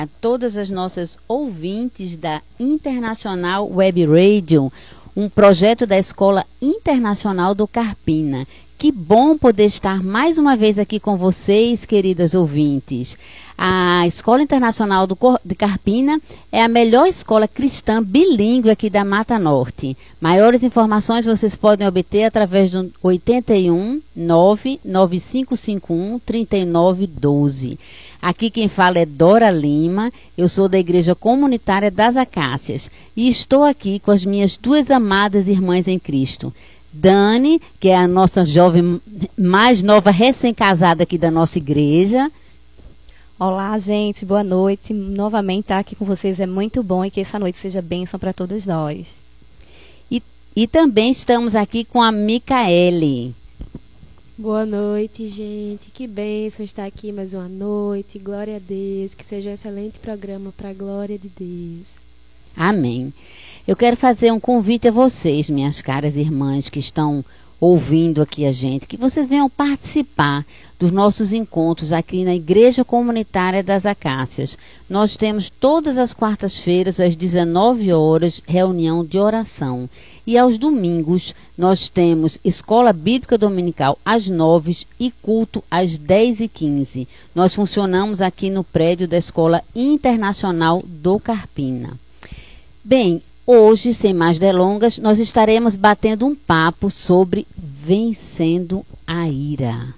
a todas as nossas ouvintes da Internacional Web Radio, um projeto da Escola Internacional do Carpina. Que bom poder estar mais uma vez aqui com vocês, queridos ouvintes. A Escola Internacional do de Carpina é a melhor escola cristã bilíngue aqui da Mata Norte. Maiores informações vocês podem obter através do 81 99551 3912. Aqui quem fala é Dora Lima, eu sou da Igreja Comunitária das Acácias e estou aqui com as minhas duas amadas irmãs em Cristo. Dani, que é a nossa jovem mais nova recém-casada aqui da nossa igreja. Olá, gente, boa noite. Novamente estar aqui com vocês é muito bom e que essa noite seja bênção para todos nós. E, e também estamos aqui com a Micaele. Boa noite, gente. Que bênção estar aqui mais uma noite. Glória a Deus. Que seja um excelente programa para a glória de Deus. Amém. Eu quero fazer um convite a vocês, minhas caras irmãs que estão ouvindo aqui a gente, que vocês venham participar dos nossos encontros aqui na Igreja Comunitária das Acácias. Nós temos todas as quartas-feiras, às 19 horas, reunião de oração. E aos domingos, nós temos Escola Bíblica Dominical às 9 e culto às 10 e 15 Nós funcionamos aqui no prédio da Escola Internacional do Carpina. Bem, Hoje, sem mais delongas, nós estaremos batendo um papo sobre vencendo a ira.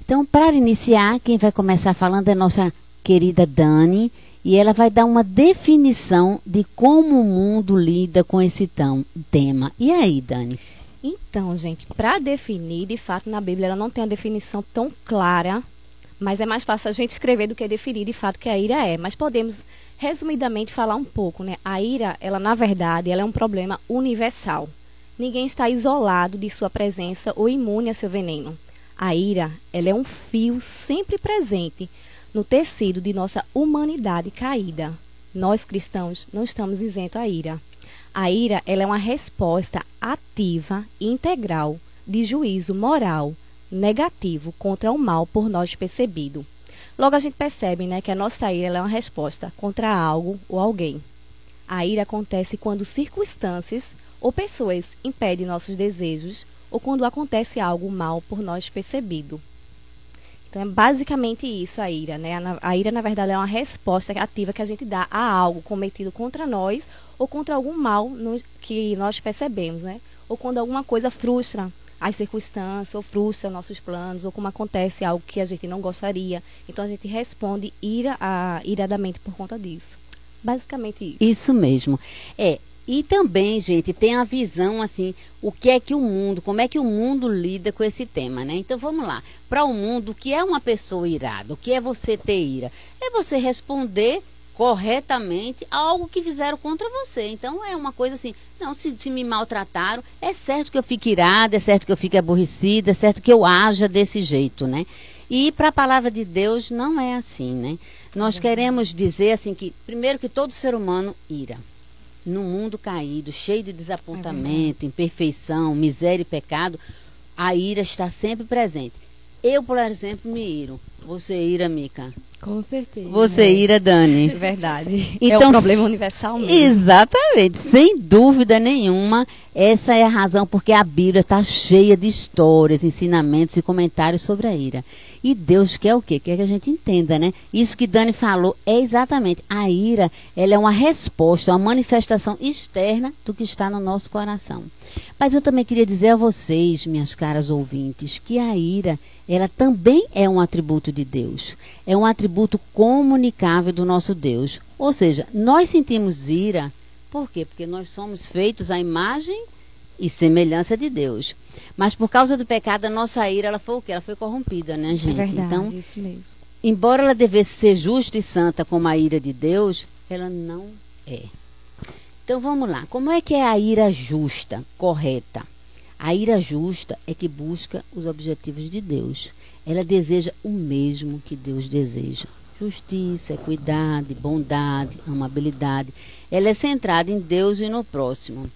Então, para iniciar, quem vai começar falando é nossa querida Dani, e ela vai dar uma definição de como o mundo lida com esse tão, tema. E aí, Dani? Então, gente, para definir, de fato, na Bíblia ela não tem uma definição tão clara, mas é mais fácil a gente escrever do que definir de fato que a ira é. Mas podemos resumidamente falar um pouco, né? A ira, ela na verdade, ela é um problema universal. Ninguém está isolado de sua presença ou imune a seu veneno. A ira, ela é um fio sempre presente no tecido de nossa humanidade caída. Nós cristãos não estamos isentos à ira. A ira, ela é uma resposta ativa e integral de juízo moral negativo contra o mal por nós percebido. Logo a gente percebe né, que a nossa ira é uma resposta contra algo ou alguém. A ira acontece quando circunstâncias ou pessoas impedem nossos desejos ou quando acontece algo mal por nós percebido. Então é basicamente isso a ira, né? A, a ira na verdade é uma resposta ativa que a gente dá a algo cometido contra nós ou contra algum mal no, que nós percebemos, né? Ou quando alguma coisa frustra as circunstâncias, ou frustra nossos planos, ou como acontece algo que a gente não gostaria. Então a gente responde ira a, iradamente por conta disso. Basicamente isso. Isso mesmo. É, e também, gente, tem a visão assim, o que é que o mundo, como é que o mundo lida com esse tema, né? Então vamos lá. Para o mundo, o que é uma pessoa irada? O que é você ter ira? É você responder corretamente algo que fizeram contra você. Então é uma coisa assim, não, se, se, me maltrataram, é certo que eu fique irada, é certo que eu fique aborrecida, é certo que eu haja desse jeito, né? E para a palavra de Deus não é assim, né? Nós queremos dizer assim que, primeiro que todo ser humano ira. No mundo caído, cheio de desapontamento, é imperfeição, miséria e pecado, a ira está sempre presente. Eu, por exemplo, me iro. Você ira, Mica? Com certeza. Você é. ira, Dani. Verdade. Então, é um problema universal mesmo. Exatamente. Sem dúvida nenhuma, essa é a razão porque a Bíblia está cheia de histórias, ensinamentos e comentários sobre a ira. E Deus quer o quê? Quer que a gente entenda, né? Isso que Dani falou é exatamente. A ira, ela é uma resposta, uma manifestação externa do que está no nosso coração. Mas eu também queria dizer a vocês, minhas caras ouvintes, que a ira, ela também é um atributo de Deus. É um atributo comunicável do nosso Deus. Ou seja, nós sentimos ira, por quê? Porque nós somos feitos à imagem e semelhança de Deus. Mas por causa do pecado, a nossa ira, ela foi o quê? Ela foi corrompida, né, gente? É verdade, então, isso mesmo. embora ela devesse ser justa e santa como a ira de Deus, ela não é. Então vamos lá. Como é que é a ira justa, correta? A ira justa é que busca os objetivos de Deus. Ela deseja o mesmo que Deus deseja. Justiça, equidade, bondade, amabilidade. Ela é centrada em Deus e no próximo.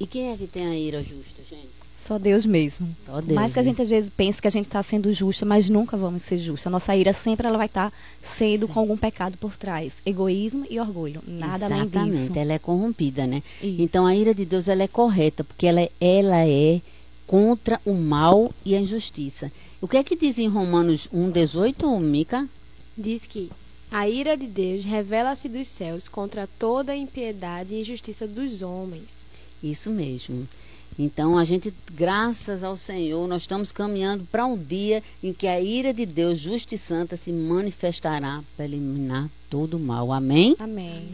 E quem é que tem a ira justa, gente? Só Deus mesmo. Só Deus. Mais que a gente às vezes pensa que a gente está sendo justa, mas nunca vamos ser justa. A nossa ira sempre ela vai estar sendo Sim. com algum pecado por trás. Egoísmo e orgulho. Nada além Exatamente, disso. ela é corrompida, né? Isso. Então a ira de Deus ela é correta, porque ela, é- ela é contra o mal e a injustiça. O que é que diz em Romanos 1,18, Mica? Diz que a ira de Deus revela-se dos céus contra toda a impiedade e injustiça dos homens. Isso mesmo. Então a gente, graças ao Senhor, nós estamos caminhando para um dia em que a ira de Deus, justa e santa, se manifestará para eliminar todo o mal. Amém? Amém.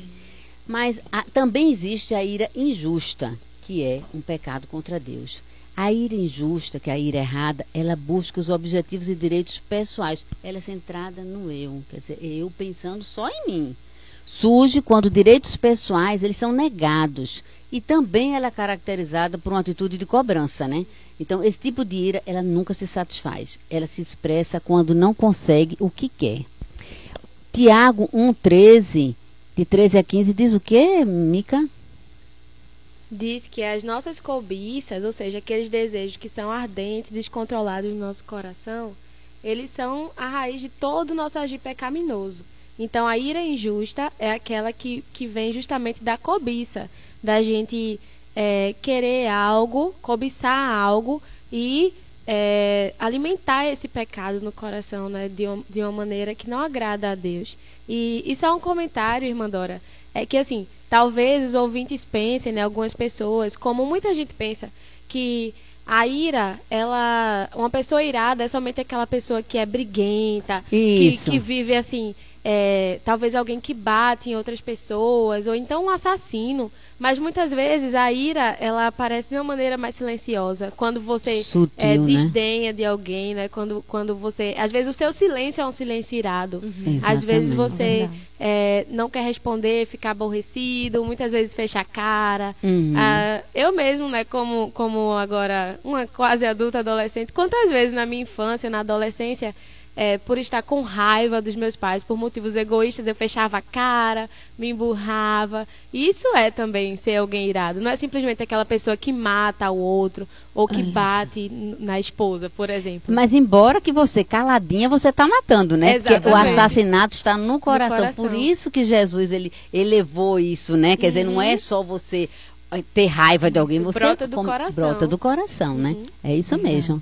Mas a- também existe a ira injusta, que é um pecado contra Deus. A ira injusta, que é a ira errada, ela busca os objetivos e direitos pessoais. Ela é centrada no eu, quer dizer, eu pensando só em mim. Surge quando direitos pessoais eles são negados e também ela é caracterizada por uma atitude de cobrança, né? Então esse tipo de ira ela nunca se satisfaz. Ela se expressa quando não consegue o que quer. Tiago 1:13 de 13 a 15 diz o quê, Mica? Diz que as nossas cobiças, ou seja, aqueles desejos que são ardentes, descontrolados no nosso coração, eles são a raiz de todo o nosso agir pecaminoso. Então, a ira injusta é aquela que, que vem justamente da cobiça, da gente é, querer algo, cobiçar algo e é, alimentar esse pecado no coração né, de, de uma maneira que não agrada a Deus. E isso é um comentário, irmã Dora, é que assim, talvez os ouvintes pensem, né, algumas pessoas, como muita gente pensa, que a ira, ela, uma pessoa irada é somente aquela pessoa que é briguenta, que, que vive assim, é, talvez alguém que bate em outras pessoas, ou então um assassino. Mas muitas vezes a ira, ela aparece de uma maneira mais silenciosa. Quando você Sutil, é, né? desdenha de alguém, né? Quando, quando você. Às vezes o seu silêncio é um silêncio irado. Às vezes você Verdade. é, não quer responder, fica aborrecido, muitas vezes fecha a cara. Uhum. Ah, eu mesmo, né, como, como agora uma quase adulta adolescente, quantas vezes na minha infância, na adolescência, é, por estar com raiva dos meus pais por motivos egoístas, eu fechava a cara, me emburrava. E isso é também ser alguém irado. Não é simplesmente aquela pessoa que mata o outro ou que Isso. bate na esposa, por exemplo. Mas embora que você caladinha, você está matando, né? Porque o Exatamente. assassinato está no coração. coração. Por isso que Jesus ele elevou isso, né? Quer dizer, não é só você eh, ter raiva de alguém, Uhum. Isso, você brota do coração. Uhum. brota do coração, né? É isso mesmo.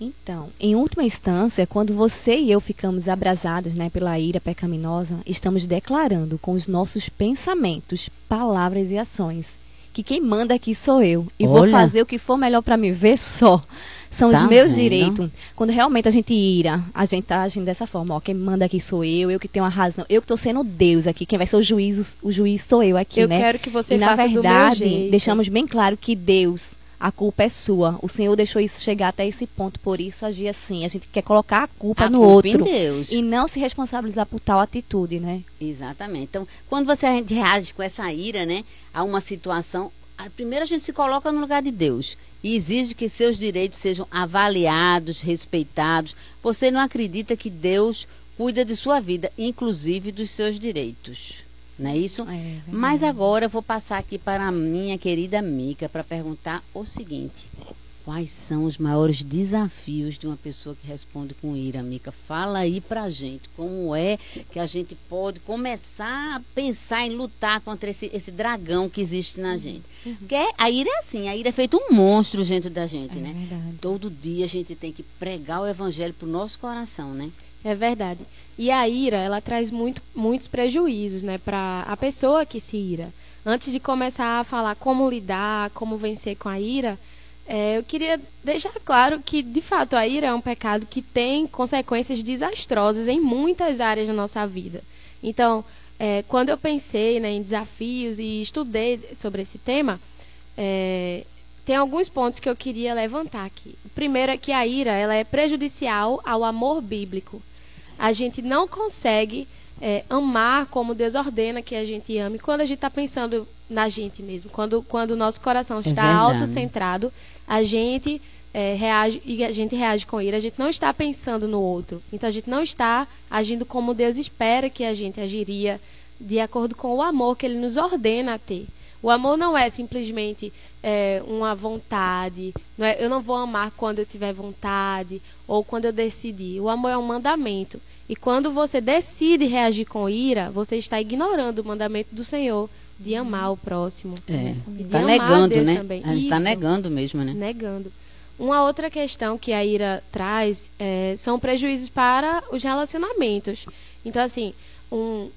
Então, em última instância, quando você e eu ficamos abrasados né, pela ira pecaminosa, estamos declarando com os nossos pensamentos, palavras e ações que quem manda aqui sou eu e vou Olha. fazer o que for melhor para me ver só. São Tá os meus vendo? direitos. Quando realmente a gente ira, a gente tá agindo dessa forma. Ó, quem manda aqui sou eu, eu que tenho a razão, eu que estou sendo Deus aqui. Quem vai ser o juiz, o juiz sou eu aqui, eu né? quero que você e na faça do meu verdade, jeito. deixamos bem claro que Deus, a culpa é sua. O Senhor deixou isso chegar até esse ponto, por isso agir assim. A gente quer colocar a culpa A no culpa outro Deus. e não se responsabilizar por tal atitude, né? Exatamente. Então, quando você reage com essa ira, né, a uma situação, a- primeiro a gente se coloca no lugar de Deus e exige que seus direitos sejam avaliados, respeitados. Você não acredita que Deus cuida de sua vida, inclusive dos seus direitos. Não é isso? É, Mas agora eu vou passar aqui para a minha querida Mica para perguntar o seguinte: quais são os maiores desafios de uma pessoa que responde com ira, Mica? Fala aí pra gente como é que a gente pode começar a pensar em lutar contra esse, esse dragão que existe na gente. Porque a ira é assim, a ira é feito um monstro dentro da gente, É né? verdade. Todo dia a gente tem que pregar o evangelho pro nosso coração, né? É verdade. E a ira, ela traz muito, muitos prejuízos, né, para a pessoa que se ira. Antes de começar a falar como lidar, como vencer com a ira, é, eu queria deixar claro que, de fato, a ira é um pecado que tem consequências desastrosas em muitas áreas da nossa vida. Então, é, quando eu pensei né, em desafios e estudei sobre esse tema, é, tem alguns pontos que eu queria levantar aqui. O primeiro é que a ira ela é prejudicial ao amor bíblico. A gente não consegue é, amar como Deus ordena que a gente ame quando a gente está pensando na gente mesmo. Quando, quando o nosso coração está verdade. autocentrado, a gente é, reage e a gente reage com ira. A gente não está pensando no outro. Então a gente não está agindo como Deus espera que a gente agiria de acordo com o amor que Ele nos ordena a ter. O amor não é simplesmente é, uma vontade. Não é, eu não vou amar quando eu tiver vontade ou quando eu decidir. O amor é um mandamento. E quando você decide reagir com ira, você está ignorando o mandamento do Senhor de amar o próximo. É. Está negando, né? Também. A gente está negando mesmo, né? Negando. Uma outra questão que a ira traz é, são prejuízos para os relacionamentos. Então, assim, um,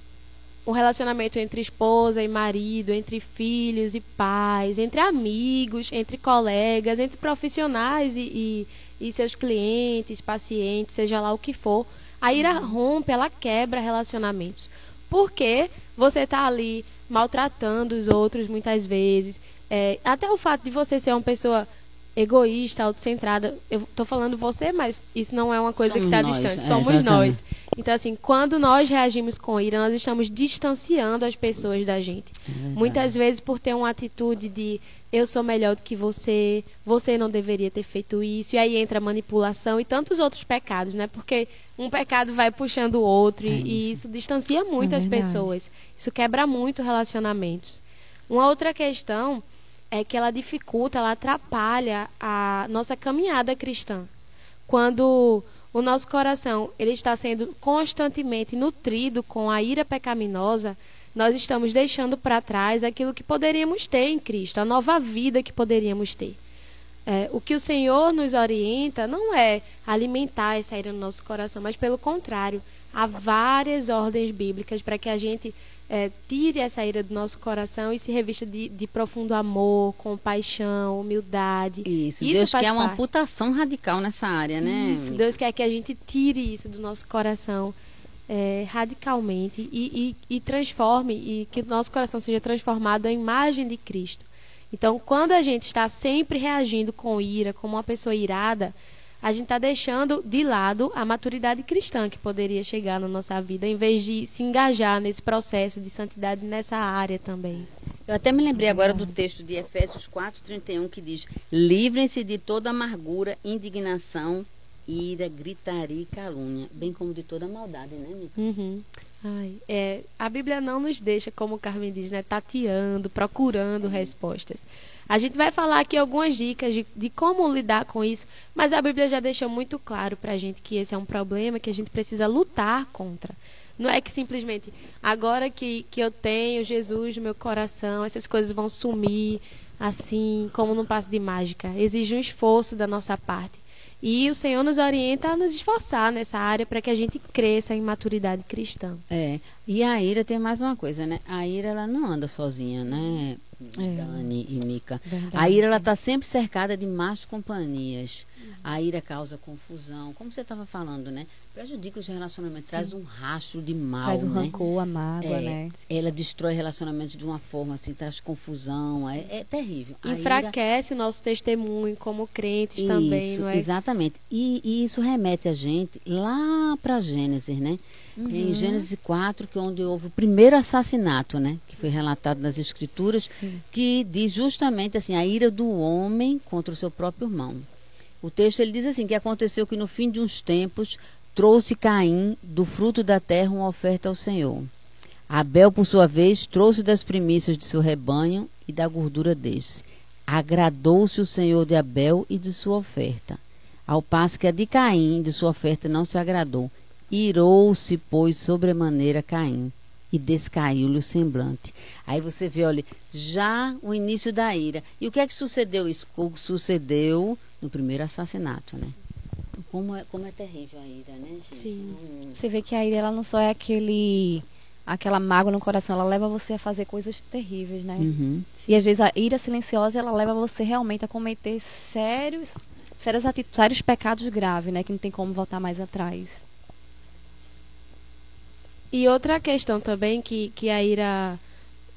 um relacionamento entre esposa e marido, entre filhos e pais, entre amigos, entre colegas, entre profissionais e, e, e seus clientes, pacientes, seja lá o que for. A ira rompe, ela quebra relacionamentos. Porque você está ali maltratando os outros muitas vezes. É, até o fato de você ser uma pessoa egoísta, autocentrada. Eu estou falando você, mas isso não é uma coisa Somos que está distante. É, Somos exatamente. nós. Então, assim, quando nós reagimos com ira, nós estamos distanciando as pessoas da gente. É Muitas vezes por ter uma atitude de eu sou melhor do que você, você não deveria ter feito isso. E aí entra a manipulação e tantos outros pecados, né? Porque um pecado vai puxando o outro é e, isso. e, isso. distancia muito é as pessoas. Isso quebra muito relacionamentos. Uma outra questão é que ela dificulta, ela atrapalha a nossa caminhada cristã. Quando o nosso coração ele está sendo constantemente nutrido com a ira pecaminosa, nós estamos deixando para trás aquilo que poderíamos ter em Cristo, a nova vida que poderíamos ter. É, o que o Senhor nos orienta não é alimentar essa ira no nosso coração, mas pelo contrário, há várias ordens bíblicas para que a gente é, tire essa ira do nosso coração e se revista de, de profundo amor, compaixão, humildade. Isso, isso Deus quer parte. uma amputação radical nessa área, né? Isso, Deus quer que a gente tire isso do nosso coração é, radicalmente e, e, e transforme, e que o nosso coração seja transformado à imagem de Cristo. Então, quando a gente está sempre reagindo com ira, como uma pessoa irada, a gente está deixando de lado a maturidade cristã que poderia chegar na nossa vida, em vez de se engajar nesse processo de santidade nessa área também. Eu até me lembrei agora do texto de Efésios 4:31 que diz: "Livrem-se de toda amargura, indignação, ira, gritaria e calúnia, bem como de toda maldade, né, Mica? Uhum. Ai, é, a Bíblia não nos deixa, como o Carmen diz, né, tateando, procurando respostas. A gente vai falar aqui algumas dicas de, de como lidar com isso, mas a Bíblia já deixou muito claro para a gente que esse é um problema que a gente precisa lutar contra. Não é que simplesmente agora que, que eu tenho Jesus no meu coração, essas coisas vão sumir assim, como num passo de mágica. Exige um esforço da nossa parte. E o Senhor nos orienta a nos esforçar nessa área para que a gente cresça em maturidade cristã. É. E a ira tem mais uma coisa, né? A ira ela não anda sozinha, né? É. Dani e Mica. Verdade. A ira ela está sempre cercada de más companhias. A ira causa confusão, como você estava falando, né? Prejudica os relacionamentos, Sim. traz um rastro de mal, Traz um né? rancor, a mágoa, é, né? Ela destrói relacionamentos de uma forma assim, traz confusão, é, é terrível. A Enfraquece ira... o nosso testemunho como crentes isso, também, não é? Exatamente. E, e isso remete a gente lá para Gênesis, né? Uhum. Em Gênesis 4, que é onde houve o primeiro assassinato, né? Que foi relatado nas escrituras, Sim. que diz justamente assim, a ira do homem contra o seu próprio irmão. O texto ele diz assim que aconteceu que no fim de uns tempos trouxe Caim do fruto da terra uma oferta ao Senhor. Abel, por sua vez, trouxe das primícias de seu rebanho e da gordura deste. Agradou-se o Senhor de Abel e de sua oferta, ao passo que a de Caim de sua oferta não se agradou. Irou-se, pois, sobremaneira Caim e descaiu-lhe o semblante. Aí você vê, olha, já o início da ira. E o que é que sucedeu? Isso sucedeu no primeiro assassinato, né? Como é, como é terrível a ira, né, gente? Sim. Hum. Você vê que a ira ela não só é aquele aquela mágoa no coração, ela leva você a fazer coisas terríveis, né? Uhum. E às vezes a ira silenciosa ela leva você realmente a cometer sérios sérios, sérios pecados graves, né? Que não tem como voltar mais atrás. E outra questão também que, que a ira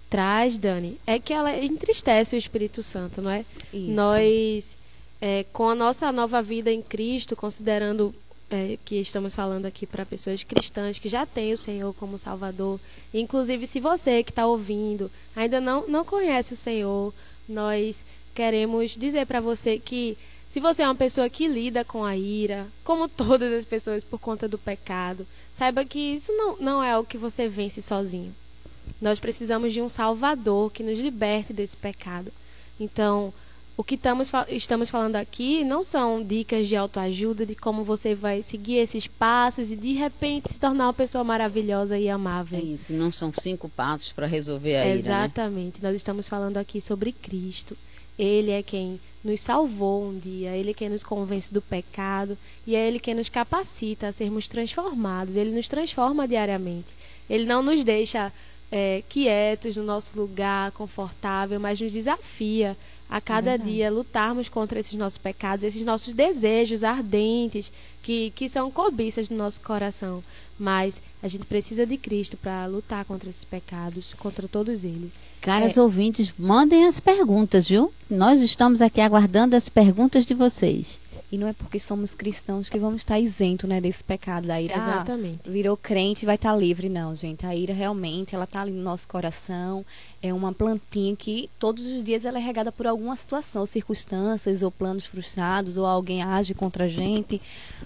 traz, Dani, é que ela entristece o Espírito Santo, não é? Isso. Nós é, com a nossa nova vida em Cristo, considerando é, que estamos falando aqui para pessoas cristãs que já têm o Senhor como Salvador, inclusive se você que está ouvindo ainda não, não conhece o Senhor, nós queremos dizer para você que se você é uma pessoa que lida com a ira, como todas as pessoas por conta do pecado, saiba que isso não, não é o que você vence sozinho. Nós precisamos de um Salvador que nos liberte desse pecado. Então, o que estamos, estamos falando aqui não são dicas de autoajuda de como você vai seguir esses passos e de repente se tornar uma pessoa maravilhosa e amável. É isso, não são cinco passos para resolver a ira, né? Exatamente. Né? Nós estamos falando aqui sobre Cristo. Ele é quem nos salvou um dia, ele quem nos convence do pecado e é ele quem nos capacita a sermos transformados. Ele nos transforma diariamente. Ele não nos deixa é, quietos no nosso lugar, confortável, mas nos desafia a cada é dia lutarmos contra esses nossos pecados, esses nossos desejos ardentes que, que são cobiças do nosso coração. Mas a gente precisa de Cristo para lutar contra esses pecados, contra todos eles. Caras é. ouvintes, mandem as perguntas, viu? Nós estamos aqui aguardando as perguntas de vocês. E não é porque somos cristãos que vamos estar isento, né, desse pecado da ira. Exatamente. Ah, virou crente e vai estar livre, não, gente. A ira realmente, ela está ali no nosso coração. É uma plantinha que todos os dias ela é regada por alguma situação, circunstâncias ou planos frustrados ou alguém age contra a gente.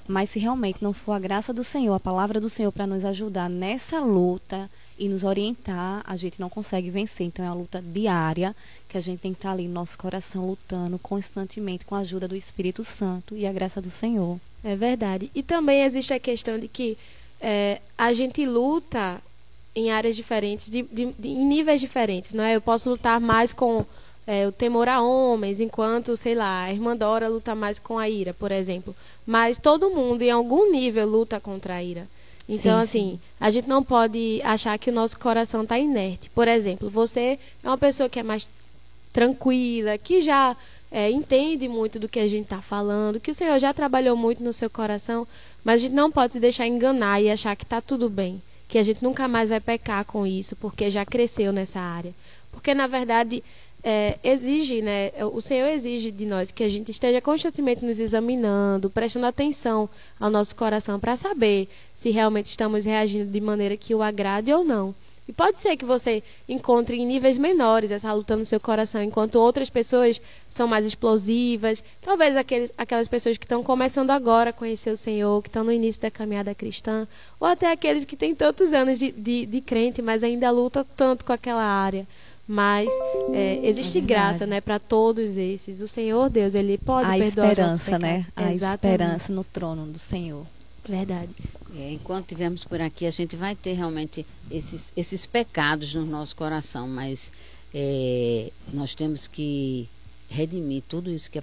Mas se realmente não for a graça do Senhor, a palavra do Senhor para nos ajudar nessa luta, e nos orientar, a gente não consegue vencer. Então é uma luta diária que a gente tem que estar ali no nosso coração lutando constantemente com a ajuda do Espírito Santo e a graça do Senhor. É verdade. E também existe a questão de que é, a gente luta em áreas diferentes, de, de, de, em níveis diferentes, não é? Eu posso lutar mais com é, o temor a homens, enquanto, sei lá, a irmã Dora luta mais com a ira, por exemplo. Mas todo mundo, em algum nível, luta contra a ira. Então, sim, assim, sim. a gente não pode achar que o nosso coração está inerte. Por exemplo, você é uma pessoa que é mais tranquila, que já é, entende muito do que a gente está falando, que o Senhor já trabalhou muito no seu coração, mas a gente não pode se deixar enganar e achar que está tudo bem, que a gente nunca mais vai pecar com isso, porque já cresceu nessa área. Porque, na verdade, é, exige, né? O Senhor exige de nós que a gente esteja constantemente nos examinando, prestando atenção ao nosso coração para saber se realmente estamos reagindo de maneira que o agrade ou não. E pode ser que você encontre em níveis menores essa luta no seu coração, enquanto outras pessoas são mais explosivas. Talvez aqueles, aquelas pessoas que estão começando agora a conhecer o Senhor, que estão no início da caminhada cristã, ou até aqueles que têm tantos anos de, de, de crente, mas ainda luta tanto com aquela área mas é, existe é graça, né, para todos esses. O Senhor Deus, ele pode a perdoar esperança, né? A esperança no trono do Senhor. Verdade. É, enquanto estivermos por aqui, a gente vai ter realmente esses, esses pecados no nosso coração, mas é, nós temos que redimir tudo isso que,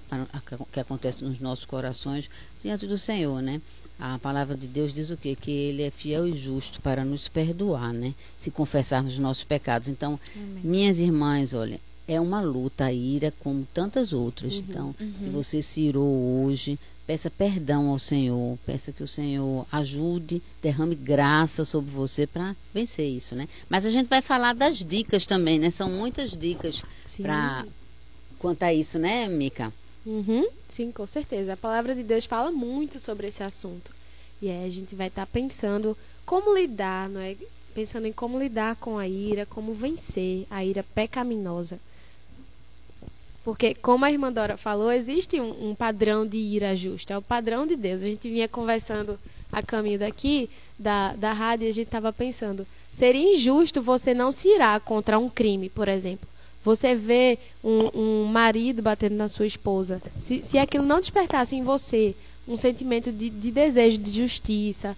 que acontece nos nossos corações diante do Senhor, né? A palavra de Deus diz o quê? Que Ele é fiel e justo para nos perdoar, né? Se confessarmos os nossos pecados. Então, Amém. minhas irmãs, olha, é uma luta a ira como tantas outras. Uhum, então, uhum. se você se irou hoje, peça perdão ao Senhor, peça que o Senhor ajude, derrame graça sobre você para vencer isso, né? Mas a gente vai falar das dicas também, né? São muitas dicas para quanto a isso, né, Mica? Uhum, sim, com certeza. A palavra de Deus fala muito sobre esse assunto. E aí a gente vai estar tá pensando como lidar, não é? Pensando em como lidar com a ira, como vencer a ira pecaminosa. Porque, como a irmã Dora falou, existe um, um, padrão de ira justa, é o padrão de Deus. A gente vinha conversando a caminho daqui, da, da rádio, e a gente estava pensando: seria injusto você não se irar contra um crime, por exemplo. Você vê um, um marido batendo na sua esposa. Se, se aquilo não despertasse em você um sentimento de, de desejo de justiça,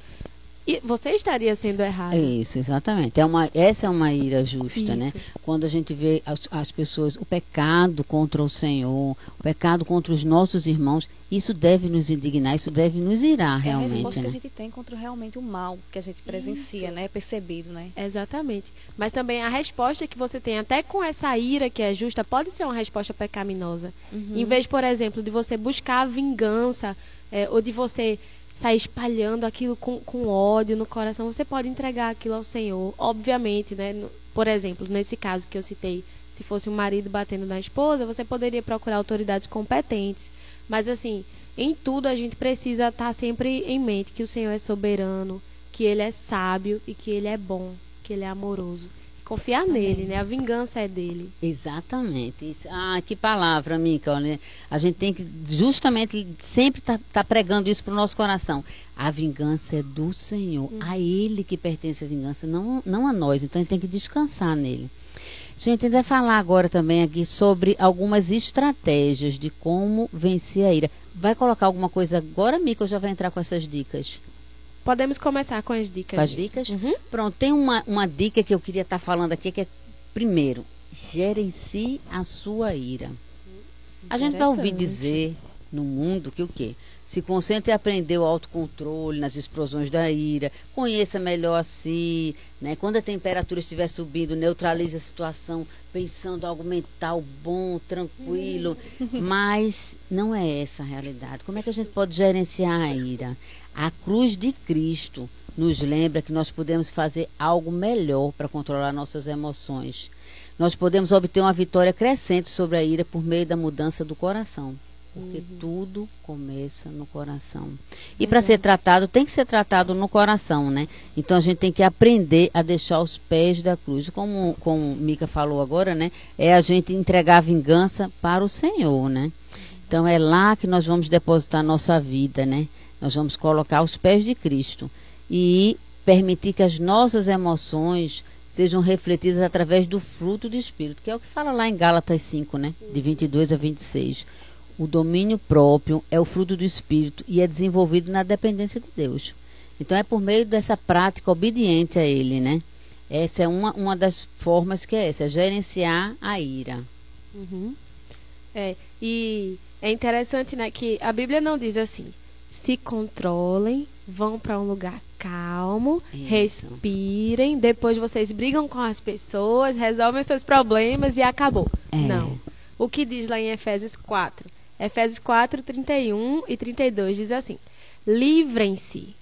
e você estaria sendo errado. Isso, exatamente. É uma, essa é uma ira justa, né? Isso. né? Quando a gente vê as, as, pessoas, o pecado contra o Senhor, o pecado contra os nossos irmãos, isso deve nos indignar, isso deve nos irar realmente. É a resposta né? que a gente tem contra realmente o mal que a gente presencia, isso. né? É percebido, né? Exatamente. Mas também a resposta que você tem, até com essa ira que é justa, pode ser uma resposta pecaminosa. Uhum. Em vez, por exemplo, de você buscar a vingança, é, ou de você sair espalhando aquilo com, com ódio no coração, você pode entregar aquilo ao Senhor. Obviamente, né? Por exemplo, nesse caso que eu citei, se fosse um marido batendo na esposa, você poderia procurar autoridades competentes. Mas assim, em tudo a gente precisa estar sempre em mente que o Senhor é soberano, que ele é sábio e que ele é bom, que ele é amoroso confiar nele, né? A vingança é dele. Exatamente. Ah, que palavra, Mica. Né? A gente tem que justamente sempre estar tá, tá pregando isso para o nosso coração. A vingança é do Senhor. Hum. A Ele que pertence a vingança, não, não a nós. Então a gente tem que descansar nele. A gente vai falar agora também aqui sobre algumas estratégias de como vencer a ira. Vai colocar alguma coisa agora, Mica, ou já vai entrar com essas dicas? Podemos começar com as dicas. Com as dicas? Uhum. Pronto, tem uma, uma dica que eu queria estar tá falando aqui, que é, primeiro, gerencie a sua ira. A gente vai ouvir dizer no mundo que o quê? Se concentre em aprender o autocontrole nas explosões da ira, conheça melhor a si, né? Quando a temperatura estiver subindo, neutralize a situação, pensando algo mental bom, tranquilo. Mas não é essa a realidade. Como é que a gente pode gerenciar a ira? A cruz de Cristo nos lembra que nós podemos fazer algo melhor para controlar nossas emoções. Nós podemos obter uma vitória crescente sobre a ira por meio da mudança do coração. Porque uhum. tudo começa no coração. E para ser tratado, tem que ser tratado no coração, né? Então a gente tem que aprender a deixar os pés da cruz. Como, como Mica falou agora, né? É a gente entregar a vingança para o Senhor, né? Então é lá que nós vamos depositar a nossa vida, né? Nós vamos colocar os pés de Cristo e permitir que as nossas emoções sejam refletidas através do fruto do Espírito, que é o que fala lá em Gálatas 5, né? De 22 a 26. O domínio próprio é o fruto do Espírito e é desenvolvido na dependência de Deus. Então é por meio dessa prática obediente a Ele, né? Essa é uma, uma das formas que é essa, é gerenciar a ira. Uhum. É, e é interessante, né, que a Bíblia não diz assim, se controlem, vão para um lugar calmo, Isso. respirem, depois vocês brigam com as pessoas, resolvem seus problemas e acabou. É. Não. O que diz lá em Efésios 4? Efésios 4, 31 e 32 diz assim: Livrem-se,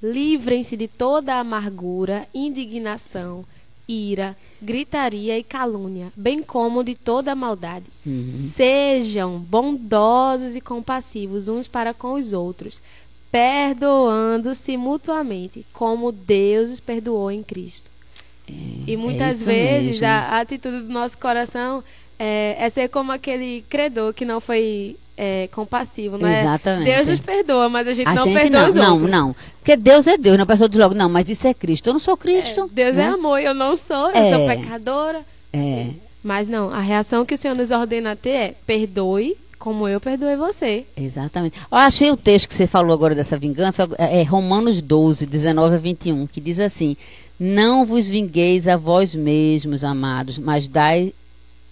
livrem-se de toda amargura, indignação, ira, gritaria e calúnia, bem como de toda maldade. Uhum. Sejam bondosos e compassivos uns para com os outros, perdoando-se mutuamente, como Deus os perdoou em Cristo. É, e é muitas é vezes a, a atitude do nosso coração é, é ser como aquele credor que não foi é, compassivo, não é? Exatamente. Deus nos perdoa, mas a gente a não gente perdoa não, os outros. Não, não. Porque Deus é Deus, não a pessoa diz logo, não, mas isso é Cristo. Eu não sou Cristo. É, Deus é né? é amor, eu não sou, eu sou é. pecadora. É. Mas não, a reação que o Senhor nos ordena a ter é perdoe como eu perdoei você. Exatamente. Eu achei o texto que você falou agora dessa vingança, é Romanos 12, 19 a 21, que diz assim: Não vos vingueis a vós mesmos, amados, mas dai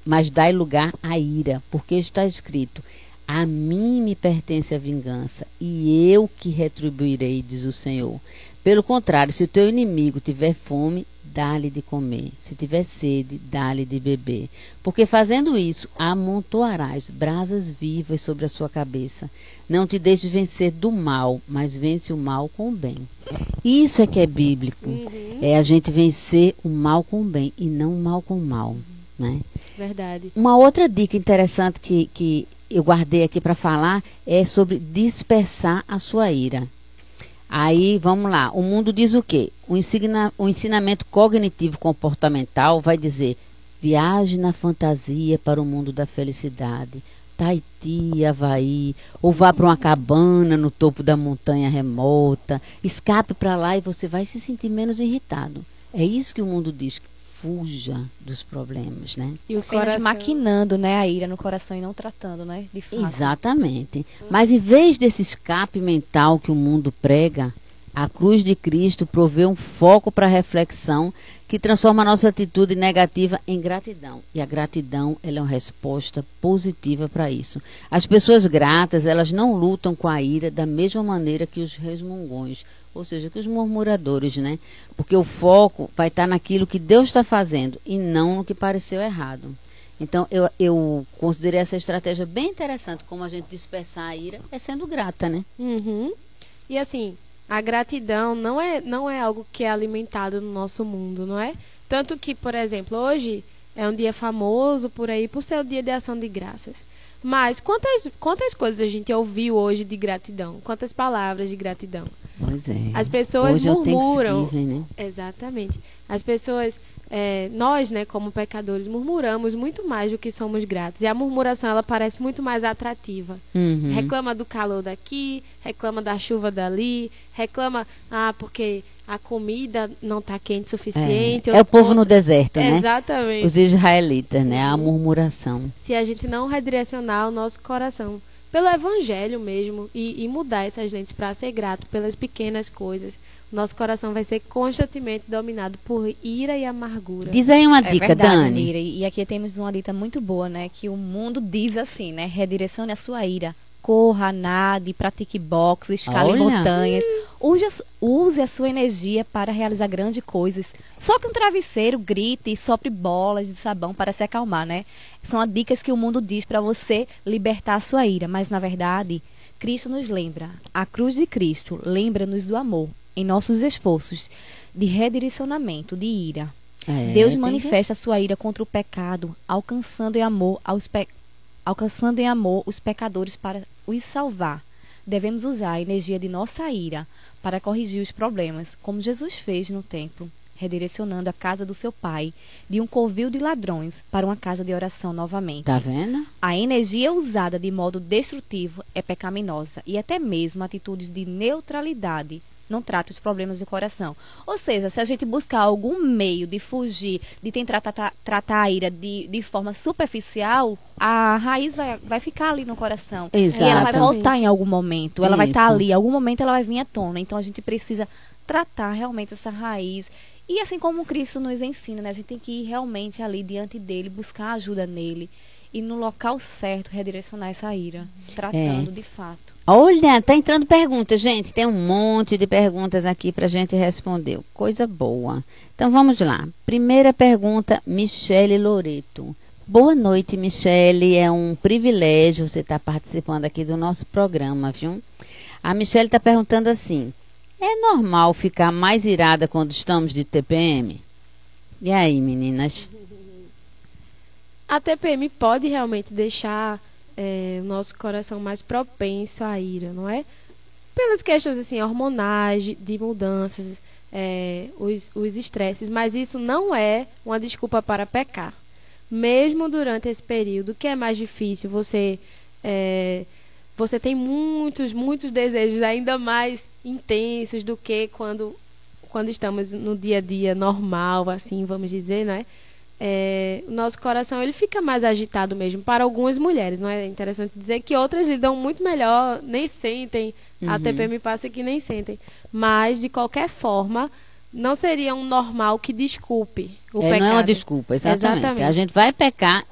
mas dai lugar à ira, porque está escrito: A mim me pertence a vingança, e eu que retribuirei, diz o Senhor. Pelo contrário, se o teu inimigo tiver fome, dá-lhe de comer. Se tiver sede, dá-lhe de beber. Porque fazendo isso, amontoarás brasas vivas sobre a sua cabeça. Não te deixes vencer do mal, mas vence o mal com o bem. Isso é que é bíblico. Uhum. É a gente vencer o mal com o bem e não o mal com o mal. Né? Verdade. Uma outra dica interessante que, que eu guardei aqui para falar é sobre dispersar a sua ira. Aí, vamos lá. O mundo diz o quê? O, ensina, o ensinamento cognitivo comportamental vai dizer: viaje na fantasia para o mundo da felicidade. Tahiti, Havaí, ou vá para uma cabana no topo da montanha remota, escape para lá e você vai se sentir menos irritado. É isso que o mundo diz fuja dos problemas, né? E o coração maquinando, né, a ira no coração e não tratando, né, de fato. Exatamente. Mas em vez desse escape mental que o mundo prega, a cruz de Cristo provê um foco para reflexão que transforma a nossa atitude negativa em gratidão. E a gratidão é uma resposta positiva para isso. As pessoas gratas, elas não lutam com a ira da mesma maneira que os resmungões, ou seja, que os murmuradores, né? Porque o foco vai estar naquilo que Deus está fazendo e não no que pareceu errado. Então, eu, eu considerei essa estratégia bem interessante, como a gente dispersar a ira, é sendo grata, né? Uhum. E assim, a gratidão não é, não é algo que é alimentado no nosso mundo, não é? Tanto que, por exemplo, hoje é um dia famoso por aí por ser o dia de ação de graças. Mas quantas, quantas coisas a gente ouviu hoje de gratidão? Quantas palavras de gratidão? Pois é. As pessoas Hoje é o murmuram. Né? Exatamente. As pessoas, é, nós, né, como pecadores, murmuramos muito mais do que somos gratos. E a murmuração, ela parece muito mais atrativa. Uhum. Reclama do calor daqui, reclama da chuva dali, reclama, ah, porque a comida não está quente o suficiente. É, é o povo no deserto, né? Exatamente. Os israelitas, né? A murmuração. Se a gente não redirecionar o nosso coração pelo evangelho mesmo e, e mudar essas lentes para ser grato pelas pequenas coisas, nosso coração vai ser constantemente dominado por ira e amargura. Diz aí uma É dica, verdade, Dani. Mira. E aqui temos uma dica muito boa, né? Que o mundo diz assim, né? Redirecione a sua ira. Corra, nade, pratique boxe, escale Olha. montanhas. Use, a- use a sua energia para realizar grandes coisas. Só que um travesseiro grite e sopre bolas de sabão para se acalmar, né? São as dicas que o mundo diz para você libertar a sua ira. Mas, na verdade, Cristo nos lembra. A cruz de Cristo lembra-nos do amor em nossos esforços de redirecionamento, de ira. É, Deus manifesta sua ira contra o pecado, alcançando em amor aos pe... alcançando em amor os pecadores para os salvar. Devemos usar a energia de nossa ira para corrigir os problemas, como Jesus fez no templo, redirecionando a casa do seu pai de um covil de ladrões para uma casa de oração novamente. Tá vendo? A energia usada de modo destrutivo é pecaminosa e até mesmo atitudes de neutralidade não tratam os problemas do coração. Ou seja, se a gente buscar algum meio de fugir, de tentar tratar, tratar a ira de, de forma superficial, a raiz vai, vai ficar ali no coração. Exato. E ela vai voltar em algum momento. Ela vai estar Isso. ali, em algum momento ela vai vir à tona. Então a gente precisa tratar realmente essa raiz. E assim como Cristo nos ensina, né? A gente tem que ir realmente ali diante dele, buscar ajuda nele. E no local certo redirecionar essa ira, tratando É. de fato. Olha, tá entrando perguntas, gente. Tem um monte de perguntas aqui pra gente responder. Coisa boa. Então vamos lá. Primeira pergunta, Michele Loreto. Boa noite, Michele. É um privilégio você estar participando aqui do nosso programa, viu? A Michele está perguntando assim: é normal ficar mais irada quando estamos de TPM? E aí, meninas? A TPM pode realmente deixar é, o nosso coração mais propenso à ira, não é? Pelas questões assim, hormonais, de, mudanças, é, os estresses, mas isso não é uma desculpa para pecar. Mesmo durante esse período, que é mais difícil, você é, você tem muitos, muitos desejos ainda mais intensos do que quando quando estamos no dia a dia normal, assim, vamos dizer, não é? é, o nosso coração ele fica mais agitado mesmo para algumas mulheres, não é? interessante dizer que outras lidam muito melhor, nem sentem, a Uhum. TPM passa que nem sentem, mas de qualquer forma não seria um normal que desculpe o É, pecado. não é uma desculpa, exatamente. Exatamente. A gente vai pecar.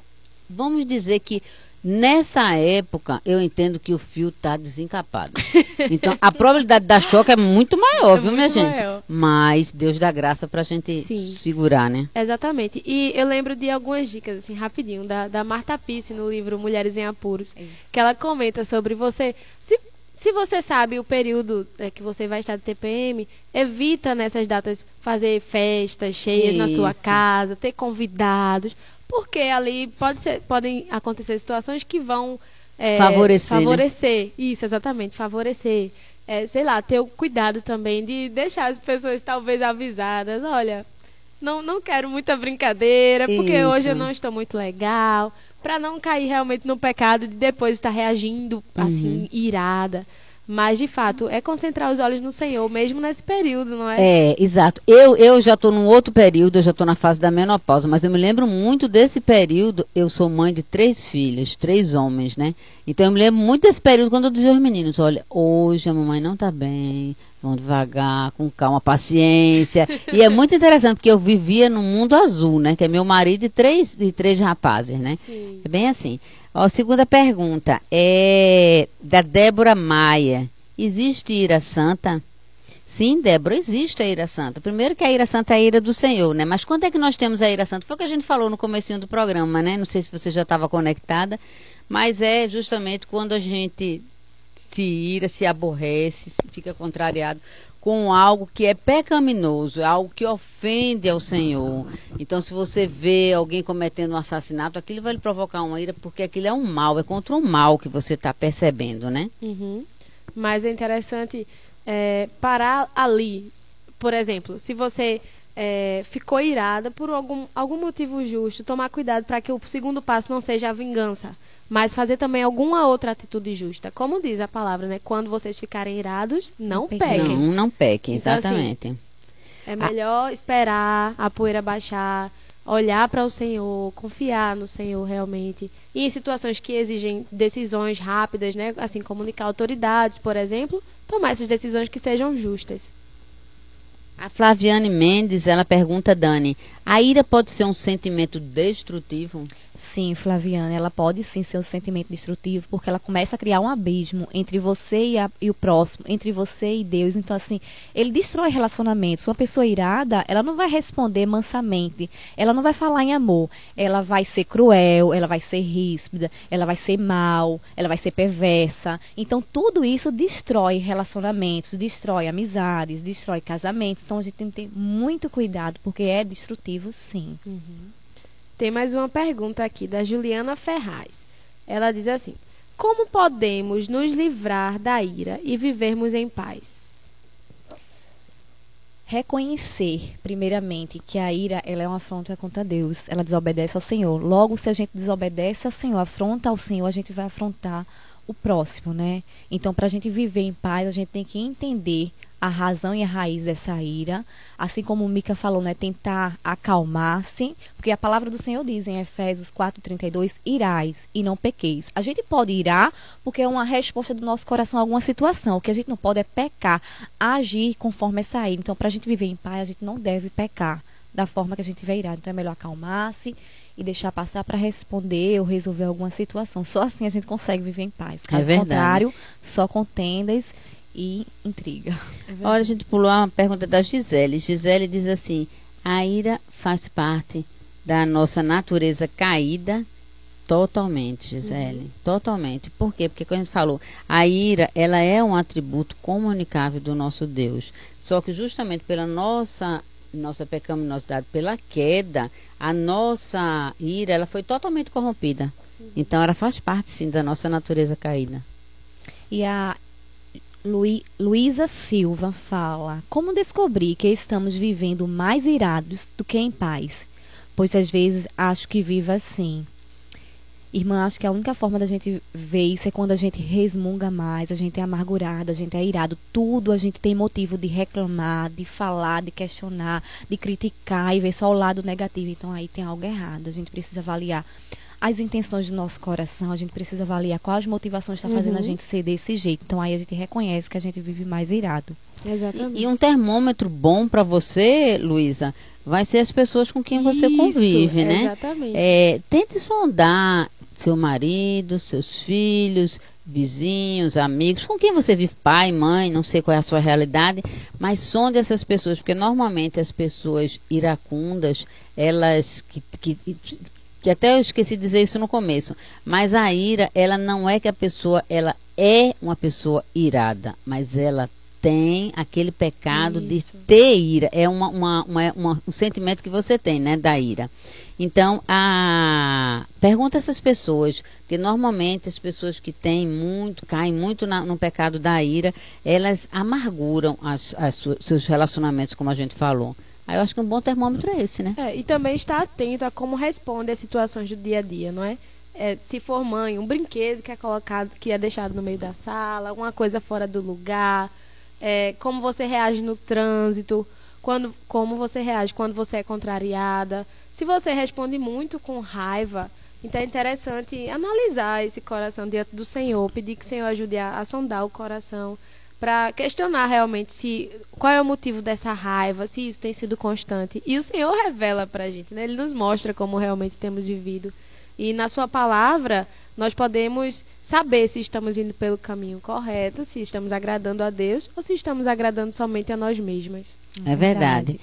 Vamos dizer que nessa época eu entendo que o fio está desencapado. Então a probabilidade da choque é muito maior, É viu, minha muito gente? maior. Mas Deus dá graça pra gente Sim. segurar, né? Exatamente. E eu lembro de algumas dicas, assim, rapidinho, da, da Marta Pisse no livro Mulheres em Apuros. Isso. que ela comenta sobre você. Se, se você sabe o período é, que você vai estar de TPM, evita nessas datas fazer festas cheias na sua Isso. casa, ter convidados, porque ali pode ser, podem acontecer situações que vão é, Favorecer, né? favorecer. Isso, exatamente, favorecer. É, sei lá, ter o cuidado também de deixar as pessoas talvez avisadas, olha, não, não quero muita brincadeira, porque Isso. hoje eu não estou muito legal. Pra não cair realmente no pecado de depois estar reagindo assim, irada. Mas, de fato, é concentrar os olhos no Senhor, mesmo nesse período, não é? É, exato. Eu, eu já estou num outro período, eu já estou na fase da menopausa, mas eu me lembro muito desse período. Eu sou mãe de três filhos, três homens, né? Então eu me lembro muito desse período quando eu dizia aos meninos: olha, hoje a mamãe não está bem, vão devagar, com calma, paciência. e é muito interessante, porque eu vivia no mundo azul, né? Que é meu marido e três, e três rapazes, né? Sim. É bem assim. Ó, segunda pergunta é da Débora Maia. Existe ira santa? Sim, Débora, existe a ira santa. Primeiro que a ira santa é a ira do Senhor, né? Mas quando é que nós temos a ira santa? Foi o que a gente falou no comecinho do programa, né? Não sei se você já estava conectada, mas é justamente quando a gente se ira, se aborrece, se fica contrariado com algo que é pecaminoso, é algo que ofende ao Senhor. Então, se você vê alguém cometendo um assassinato, aquilo vai lhe provocar uma ira, porque aquilo é um mal, é contra um mal que você está percebendo, né? Uhum. Mas é interessante é, parar ali. Por exemplo, se você é, ficou irada por algum, algum motivo justo, tomar cuidado para que o segundo passo não seja a vingança, mas fazer também alguma outra atitude justa. Como diz a palavra, né? Quando vocês ficarem irados, não, pequem. Não, não pequem, exatamente. Então, assim, é melhor esperar a poeira baixar, olhar para o Senhor, confiar no Senhor realmente. E em situações que exigem decisões rápidas, né? Assim, comunicar autoridades, por exemplo, tomar essas decisões que sejam justas. A Flaviane Mendes, ela pergunta, Dani, a ira pode ser um sentimento destrutivo? Sim, Flaviana, ela pode sim ser um sentimento destrutivo, porque ela começa a criar um abismo entre você e, a, e, o próximo, entre você e Deus. Então, assim, ele destrói relacionamentos. Uma pessoa irada, ela não vai responder mansamente, ela não vai falar em amor, ela vai ser cruel, ela vai ser ríspida, ela vai ser mal, ela vai ser perversa. Então, tudo isso destrói relacionamentos, destrói amizades, destrói casamentos. Então, a gente tem que ter muito cuidado, porque é destrutivo, sim. Uhum. Tem mais uma pergunta aqui da Juliana Ferraz. Ela diz assim: Como podemos nos livrar da ira e vivermos em paz? Reconhecer, primeiramente, que a ira ela é uma afronta contra Deus, ela desobedece ao Senhor. Logo, se a gente desobedece ao Senhor, afronta ao Senhor, a gente vai afrontar o próximo, né? Então, para a gente viver em paz, a gente tem que entender a razão e a raiz dessa ira, assim como o Mica falou, né, tentar acalmar-se, porque a palavra do Senhor diz em Efésios 4:32, irais e não pequeis. A gente pode irar porque é uma resposta do nosso coração a alguma situação. O que a gente não pode é pecar, agir conforme essa ira. Então, para a gente viver em paz, a gente não deve pecar da forma que a gente vê irado. Então, é melhor acalmar-se e deixar passar para responder ou resolver alguma situação. Só assim a gente consegue viver em paz. Caso é contrário, só contendas e intriga. É Olha, a gente pulou uma pergunta da Gisele. Gisele diz assim: a ira faz parte da nossa natureza caída totalmente, Gisele. Uhum. Totalmente. Por quê? Porque quando a gente falou, a ira, ela é um atributo comunicável do nosso Deus. Só que justamente pela nossa nossa pecaminosidade, pela queda, a nossa ira, ela foi totalmente corrompida. Uhum. Então ela faz parte sim da nossa natureza caída. E a Luísa Silva fala: Como descobrir que estamos vivendo mais irados do que em paz? Pois às vezes acho que vivo assim. Irmã, acho que a única forma da gente ver isso é quando a gente resmunga mais, a gente é amargurado, a gente é irado. Tudo a gente tem motivo de reclamar, de falar, de questionar, de criticar e ver só o lado negativo. Então aí tem algo errado. A gente precisa avaliar as intenções do nosso coração, a gente precisa avaliar quais motivações está fazendo uhum. a gente ser desse jeito. Então aí a gente reconhece que a gente vive mais irado. Exatamente. E, e um termômetro bom para você, Luísa, vai ser as pessoas com quem você Isso, convive, né? Exatamente. É, tente sondar seu marido, seus filhos, vizinhos, amigos, com quem você vive, pai, mãe, não sei qual é a sua realidade, mas sonde essas pessoas, porque normalmente as pessoas iracundas, elas que, que, que até eu esqueci de dizer isso no começo, mas a ira, ela não é que a pessoa, ela é uma pessoa irada, mas ela tem aquele pecado isso. de ter ira, é uma, uma, uma, uma, um sentimento que você tem, né, da ira. Então, a pergunta essas pessoas, porque normalmente as pessoas que têm muito, caem muito na, no pecado da ira, elas amarguram as, as seus relacionamentos, como a gente falou. Aí eu acho que um bom termômetro é esse, né? É, e também estar atento a como responde às situações do dia a dia, não é? é? se for mãe, um brinquedo que é colocado, que é deixado no meio da sala, alguma coisa fora do lugar, é, como você reage no trânsito, quando, como você reage quando você é contrariada. Se você responde muito com raiva, então é interessante analisar esse coração diante do Senhor, pedir que o Senhor ajude a, a sondar o coração para questionar realmente se qual é o motivo dessa raiva, se isso tem sido constante. E o Senhor revela para a gente, né? Ele nos mostra como realmente temos vivido. E na sua palavra, nós podemos saber se estamos indo pelo caminho correto, se estamos agradando a Deus ou se estamos agradando somente a nós mesmas. É verdade.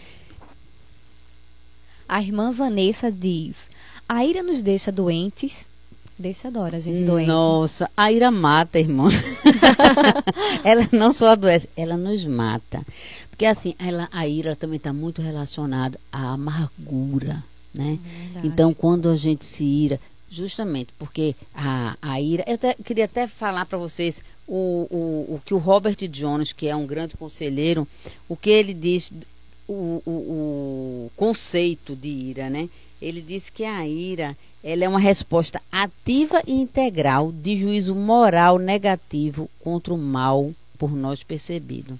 A irmã Vanessa diz: a ira nos deixa doentes, Deixa a Dora, gente doente. Nossa, a ira mata, irmã. ela não só adoece, ela nos mata. Porque assim, ela, a ira também está muito relacionada à amargura, né? Verdade. Então, quando a gente se ira, justamente porque a, a ira. Eu até- queria até falar para vocês o, o, o que o Robert Jones, que é um grande conselheiro, o que ele diz, o, o, o conceito de ira, né? Ele diz que a ira ela é uma resposta ativa e integral de juízo moral negativo contra o mal por nós percebido.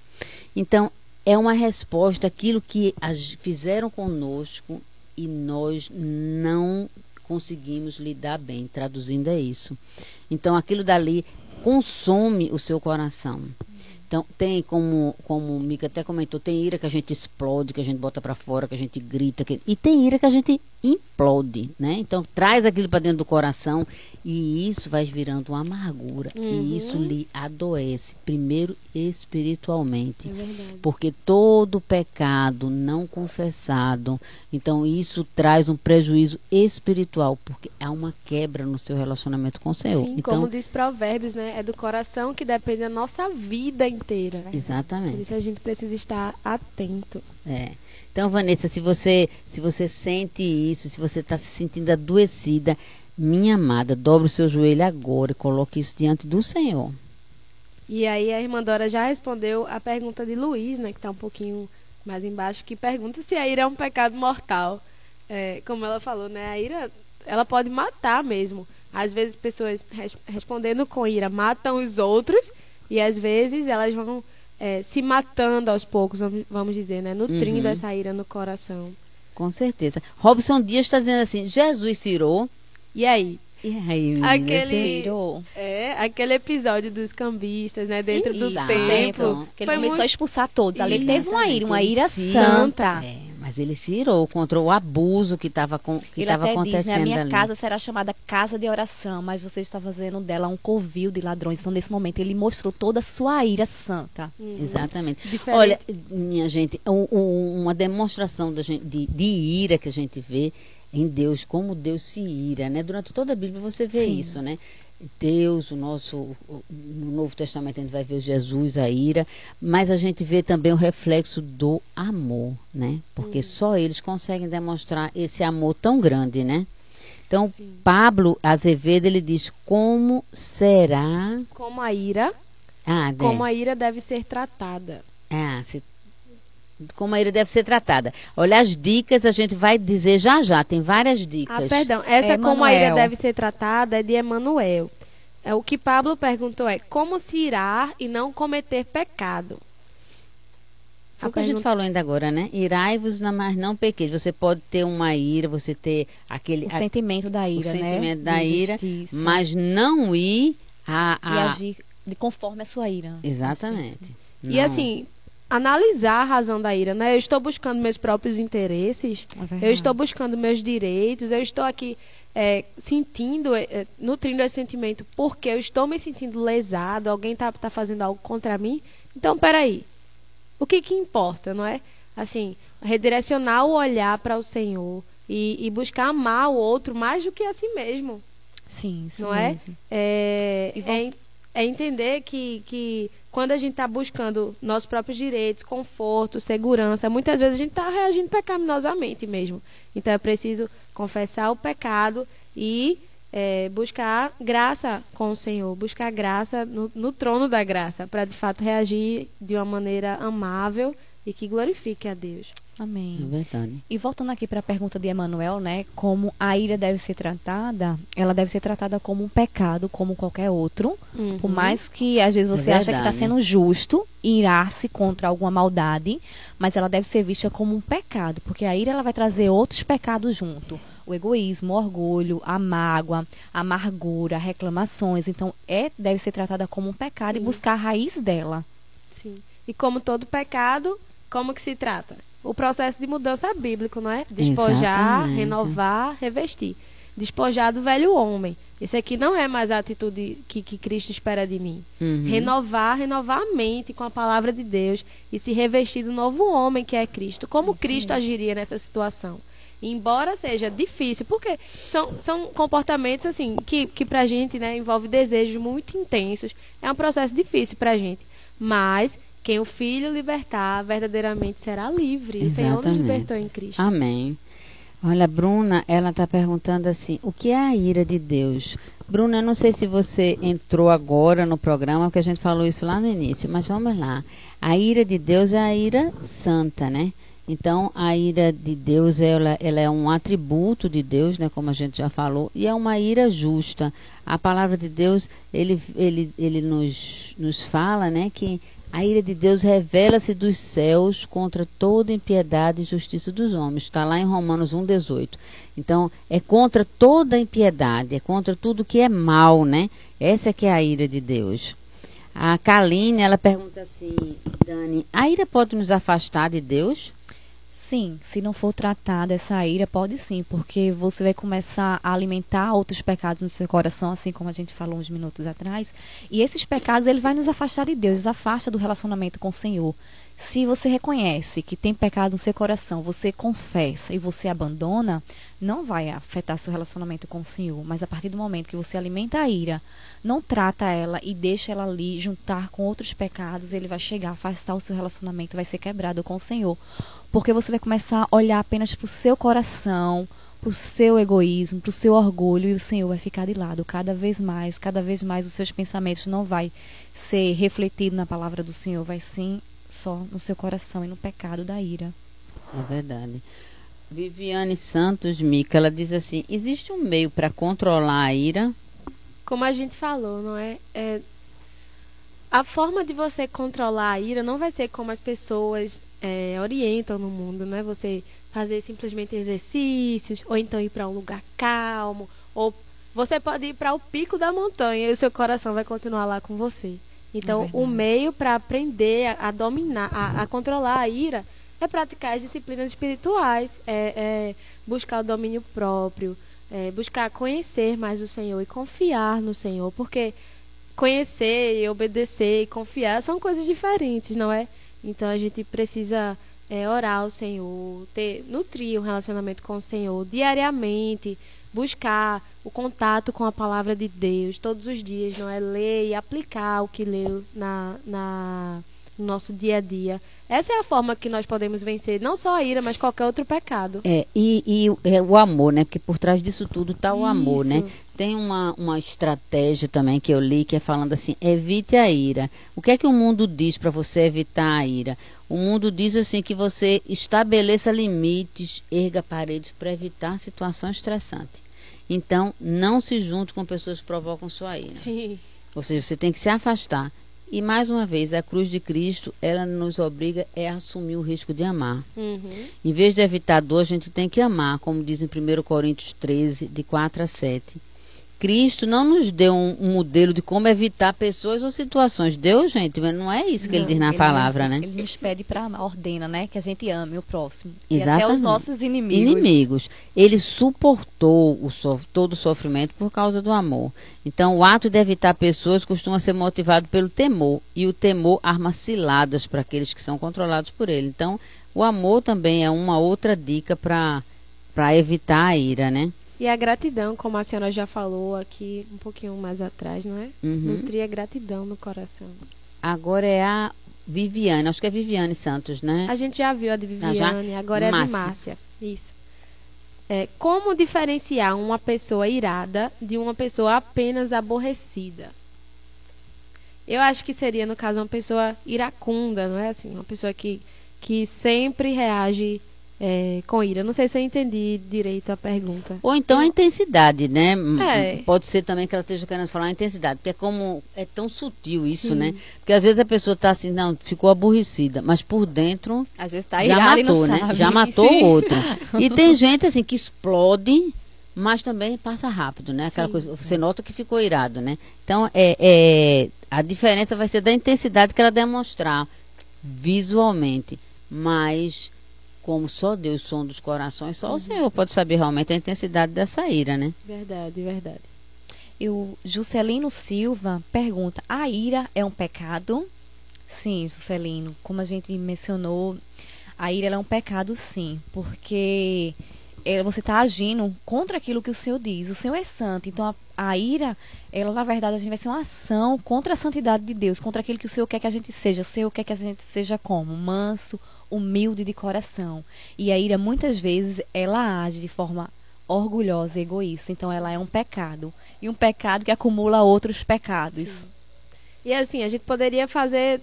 Então, é uma resposta àquilo que fizeram conosco e nós não conseguimos lidar bem. Traduzindo é isso. Então, aquilo dali consome o seu coração. Então, tem como, como o Mica até comentou, tem ira que a gente explode, que a gente bota para fora, que a gente grita, que- e tem ira que a gente implode, né? Então, traz aquilo para dentro do coração e isso vai virando uma amargura. E isso lhe adoece, primeiro espiritualmente. É. Porque todo pecado não confessado, então isso traz um prejuízo espiritual, porque há uma quebra no seu relacionamento com o Senhor. Sim, então, como diz Provérbios, né? É do coração que depende a nossa vida inteira. Por exatamente. isso a gente precisa estar atento. É. Então, Vanessa, se você, se você sente isso, se você está se sentindo adoecida, minha amada, dobre o seu joelho agora e coloque isso diante do Senhor. E aí a irmã Dora já respondeu a pergunta de Luiz, né? Que está um pouquinho mais embaixo, que pergunta se a ira é um pecado mortal. É, como ela falou, né? A ira, ela pode matar mesmo. Às vezes pessoas res- respondendo com ira matam os outros e às vezes elas vão é, se matando aos poucos, vamos- dizer, né? Nutrindo Uhum. essa ira no coração. Com certeza. Robson Dias está dizendo assim: Jesus cirou. E aí? E aí, Aquele-. É, aquele episódio dos cambistas, né? Dentro do Exato. templo. Que ele começou muito- a expulsar todos. Ali ele teve uma ira, uma ira se- santa. É, mas ele se irou contra o abuso que estava que Ele até diz, acontecendo né, a minha ali. casa será chamada casa de oração, mas você está fazendo dela um covil de ladrões. Então, nesse momento, ele mostrou toda a sua ira santa. Exatamente. Diferente. Olha, minha gente, um- um- uma demonstração gente, de, de ira que a gente vê em Deus, como Deus se ira, né? Durante toda a Bíblia você vê Sim. isso, né? Deus, o nosso, no Novo Testamento a gente vai ver Jesus, a ira, mas a gente vê também o reflexo do amor, né? Porque só eles conseguem demonstrar esse amor tão grande, né? Então, Sim. Pablo Azevedo, ele diz, como será... Como a ira, Ah, como a ira deve ser tratada. Ah, se- como a ira deve ser tratada. Olha, as dicas a gente vai dizer já já, tem várias dicas. Ah, perdão. Essa como a ira deve ser tratada é de Emanuel. É, o que Pablo perguntou é como se irar e não cometer pecado. Foi o que a gente falou ainda agora, né? Irai-vos, na- mas não pequeis. Você pode ter uma ira, você ter aquele O a- sentimento da ira, né? sentimento da De ira, mas não ir a... E a- agir de conforme a sua ira. Exatamente. E Não. assim, analisar a razão da ira, né? Eu estou buscando meus próprios interesses, É eu estou buscando meus direitos, eu estou aqui é, sentindo, é, é, nutrindo esse sentimento porque eu estou me sentindo lesado, alguém tá, tá fazendo algo contra mim. Então, peraí. O que que importa, não é? Assim, redirecionar o olhar para o Senhor e, e buscar amar o outro mais do que a si mesmo Sim, isso não é? mesmo. É, E vol- é, en- entender que, que quando a gente está buscando nossos próprios direitos, conforto, segurança, muitas vezes a gente está reagindo pecaminosamente mesmo. Então é preciso confessar o pecado e é, buscar graça com o Senhor, buscar graça no, no trono da graça, para de fato reagir de uma maneira amável e que glorifique a Deus. Amém. É verdade. E voltando aqui para a pergunta de Emanuel, né? Como a ira deve ser tratada, ela deve ser tratada como um pecado, como qualquer outro. Uhum. Por mais que às vezes você É acha que está sendo justo irar-se contra alguma maldade, mas ela deve ser vista como um pecado, porque a ira ela vai trazer outros pecados junto. O egoísmo, o orgulho, a mágoa, a amargura, reclamações. Então, é deve ser tratada como um pecado e Sim. buscar a raiz dela. Sim. E como todo pecado, como que se trata? O processo de mudança bíblico, não é? Despojar, Exatamente. renovar, revestir. Despojar do velho homem. Esse aqui não é mais a atitude que, que Cristo espera de mim. Uhum. Renovar, renovar a mente com a palavra de Deus e se revestir do novo homem que é Cristo. Como Cristo agiria nessa situação? Embora seja difícil, porque são, são comportamentos assim que, que pra gente né, envolve desejos muito intensos. É um processo difícil pra gente. Mas quem o Filho libertar verdadeiramente será livre. Exatamente. O Senhor nos libertou em Cristo. Amém. Olha, Bruna, ela está perguntando assim: o que é a ira de Deus? Bruna, eu não sei se você entrou agora no programa, porque a gente falou isso lá no início, mas vamos lá. A ira de Deus é a ira santa, né? Então, a ira de Deus, ela, ela é um atributo de Deus, né, como a gente já falou, e é uma ira justa. A palavra de Deus, ele, ele, ele nos, nos fala, né, que a ira de Deus revela-se dos céus contra toda impiedade e justiça dos homens. Está lá em Romanos 1,18. Então, é contra toda impiedade, é contra tudo que é mal, né? Essa é que é a ira de Deus. A Kaline, ela pergunta assim, Dani, a ira pode nos afastar de Deus? Sim, se não for tratada essa ira, pode sim, porque você vai começar a alimentar outros pecados no seu coração, assim como a gente falou uns minutos atrás. E esses pecados, ele vai nos afastar de Deus, nos afasta do relacionamento com o Senhor. Se você reconhece que tem pecado no seu coração, você confessa e você abandona, não vai afetar seu relacionamento com o Senhor. Mas a partir do momento que você alimenta a ira, não trata ela e deixa ela ali juntar com outros pecados, ele vai chegar, afastar o seu relacionamento, vai ser quebrado com o Senhor. Porque você vai começar a olhar apenas para o seu coração, para o seu egoísmo, para o seu orgulho, e o Senhor vai ficar de lado cada vez mais, cada vez mais os seus pensamentos não vai ser refletido na palavra do Senhor, vai sim só no seu coração e no pecado da ira. É verdade. Viviane Santos Mica, ela diz assim: existe um meio para controlar a ira? Como a gente falou, não é? é? A forma de você controlar a ira não vai ser como as pessoas é, orientam no mundo, não é você fazer simplesmente exercícios, ou então ir para um lugar calmo, ou você pode ir para o pico da montanha e o seu coração vai continuar lá com você. Então, é o meio para aprender a, a dominar, a, a, controlar a ira, é praticar as disciplinas espirituais, é, é buscar o domínio próprio, é buscar conhecer mais o Senhor e confiar no Senhor, porque conhecer e obedecer e confiar são coisas diferentes, não é? Então a gente precisa é, orar ao Senhor, ter, nutrir um relacionamento com o Senhor diariamente, buscar o contato com a palavra de Deus todos os dias, não é? Ler e aplicar o que leu na, na, no nosso dia a dia. Essa é a forma que nós podemos vencer não só a ira, mas qualquer outro pecado. É, e, e é, o amor, né? Porque por trás disso tudo está o amor, né? Tem uma, uma estratégia também que eu li que é falando assim: evite a ira. O que é que o mundo diz para você evitar a ira? O mundo diz assim que você estabeleça limites, erga paredes para evitar situação estressante. Então, não se junte com pessoas que provocam sua ira. Sim. Ou seja, você tem que se afastar. E mais uma vez, a cruz de Cristo, ela nos obriga é a assumir o risco de amar. Uhum. Em vez de evitar dor, a gente tem que amar, como diz em 1 Coríntios 13, de 4 a 7. Cristo não nos deu um, um, modelo de como evitar pessoas ou situações. Deu, gente, mas não é isso que não, ele diz na ele palavra, nos, né? Ele nos pede para ordena, né? Que a gente ame o próximo. Exatamente. E até os nossos inimigos. Inimigos. Ele suportou o todo o sofrimento por causa do amor. Então, o ato de evitar pessoas costuma ser motivado pelo temor. E o temor arma ciladas para aqueles que são controlados por ele. Então, o amor também é uma outra dica para evitar a ira, né? E a gratidão, como a senhora já falou aqui um pouquinho mais atrás, não é? Uhum. Nutrir a gratidão no coração. Agora é a Viviane, acho que é Viviane Santos, né? A gente já viu a de Viviane, ah, agora é a de Márcia. Isso. É, como diferenciar uma pessoa irada de uma pessoa apenas aborrecida? Eu acho que seria, no caso, uma pessoa iracunda, não é assim? Uma pessoa que, que sempre reage é, com ira. Não sei se eu entendi direito a pergunta. Ou então a intensidade, né? É. Pode ser também que ela esteja querendo falar a intensidade, porque é como é tão sutil isso, Sim. né? Porque às vezes a pessoa está assim, não, ficou aborrecida, mas por dentro às vezes tá já matou, né? Já matou o outro. E tem gente assim que explode, mas também passa rápido, né? Aquela Sim. coisa, você nota que ficou irado, né? Então é, é a diferença vai ser da intensidade que ela demonstrar visualmente, mas como só Deus som dos corações, só uhum. o Senhor pode saber realmente a intensidade dessa ira, né? Verdade, verdade. E o Juscelino Silva pergunta: a ira é um pecado? Sim, Juscelino, como a gente mencionou, a ira é um pecado, sim, porque é, você está agindo contra aquilo que o Senhor diz. O Senhor é santo. Então, a, a, ira, ela, na verdade, a gente vai ser uma ação contra a santidade de Deus, contra aquilo que o Senhor quer que a gente seja. O Senhor quer que a gente seja como? Manso, humilde de coração. E a ira, muitas vezes, ela age de forma orgulhosa e egoísta. Então, ela é um pecado. E um pecado que acumula outros pecados. Sim. E assim, a gente poderia fazer.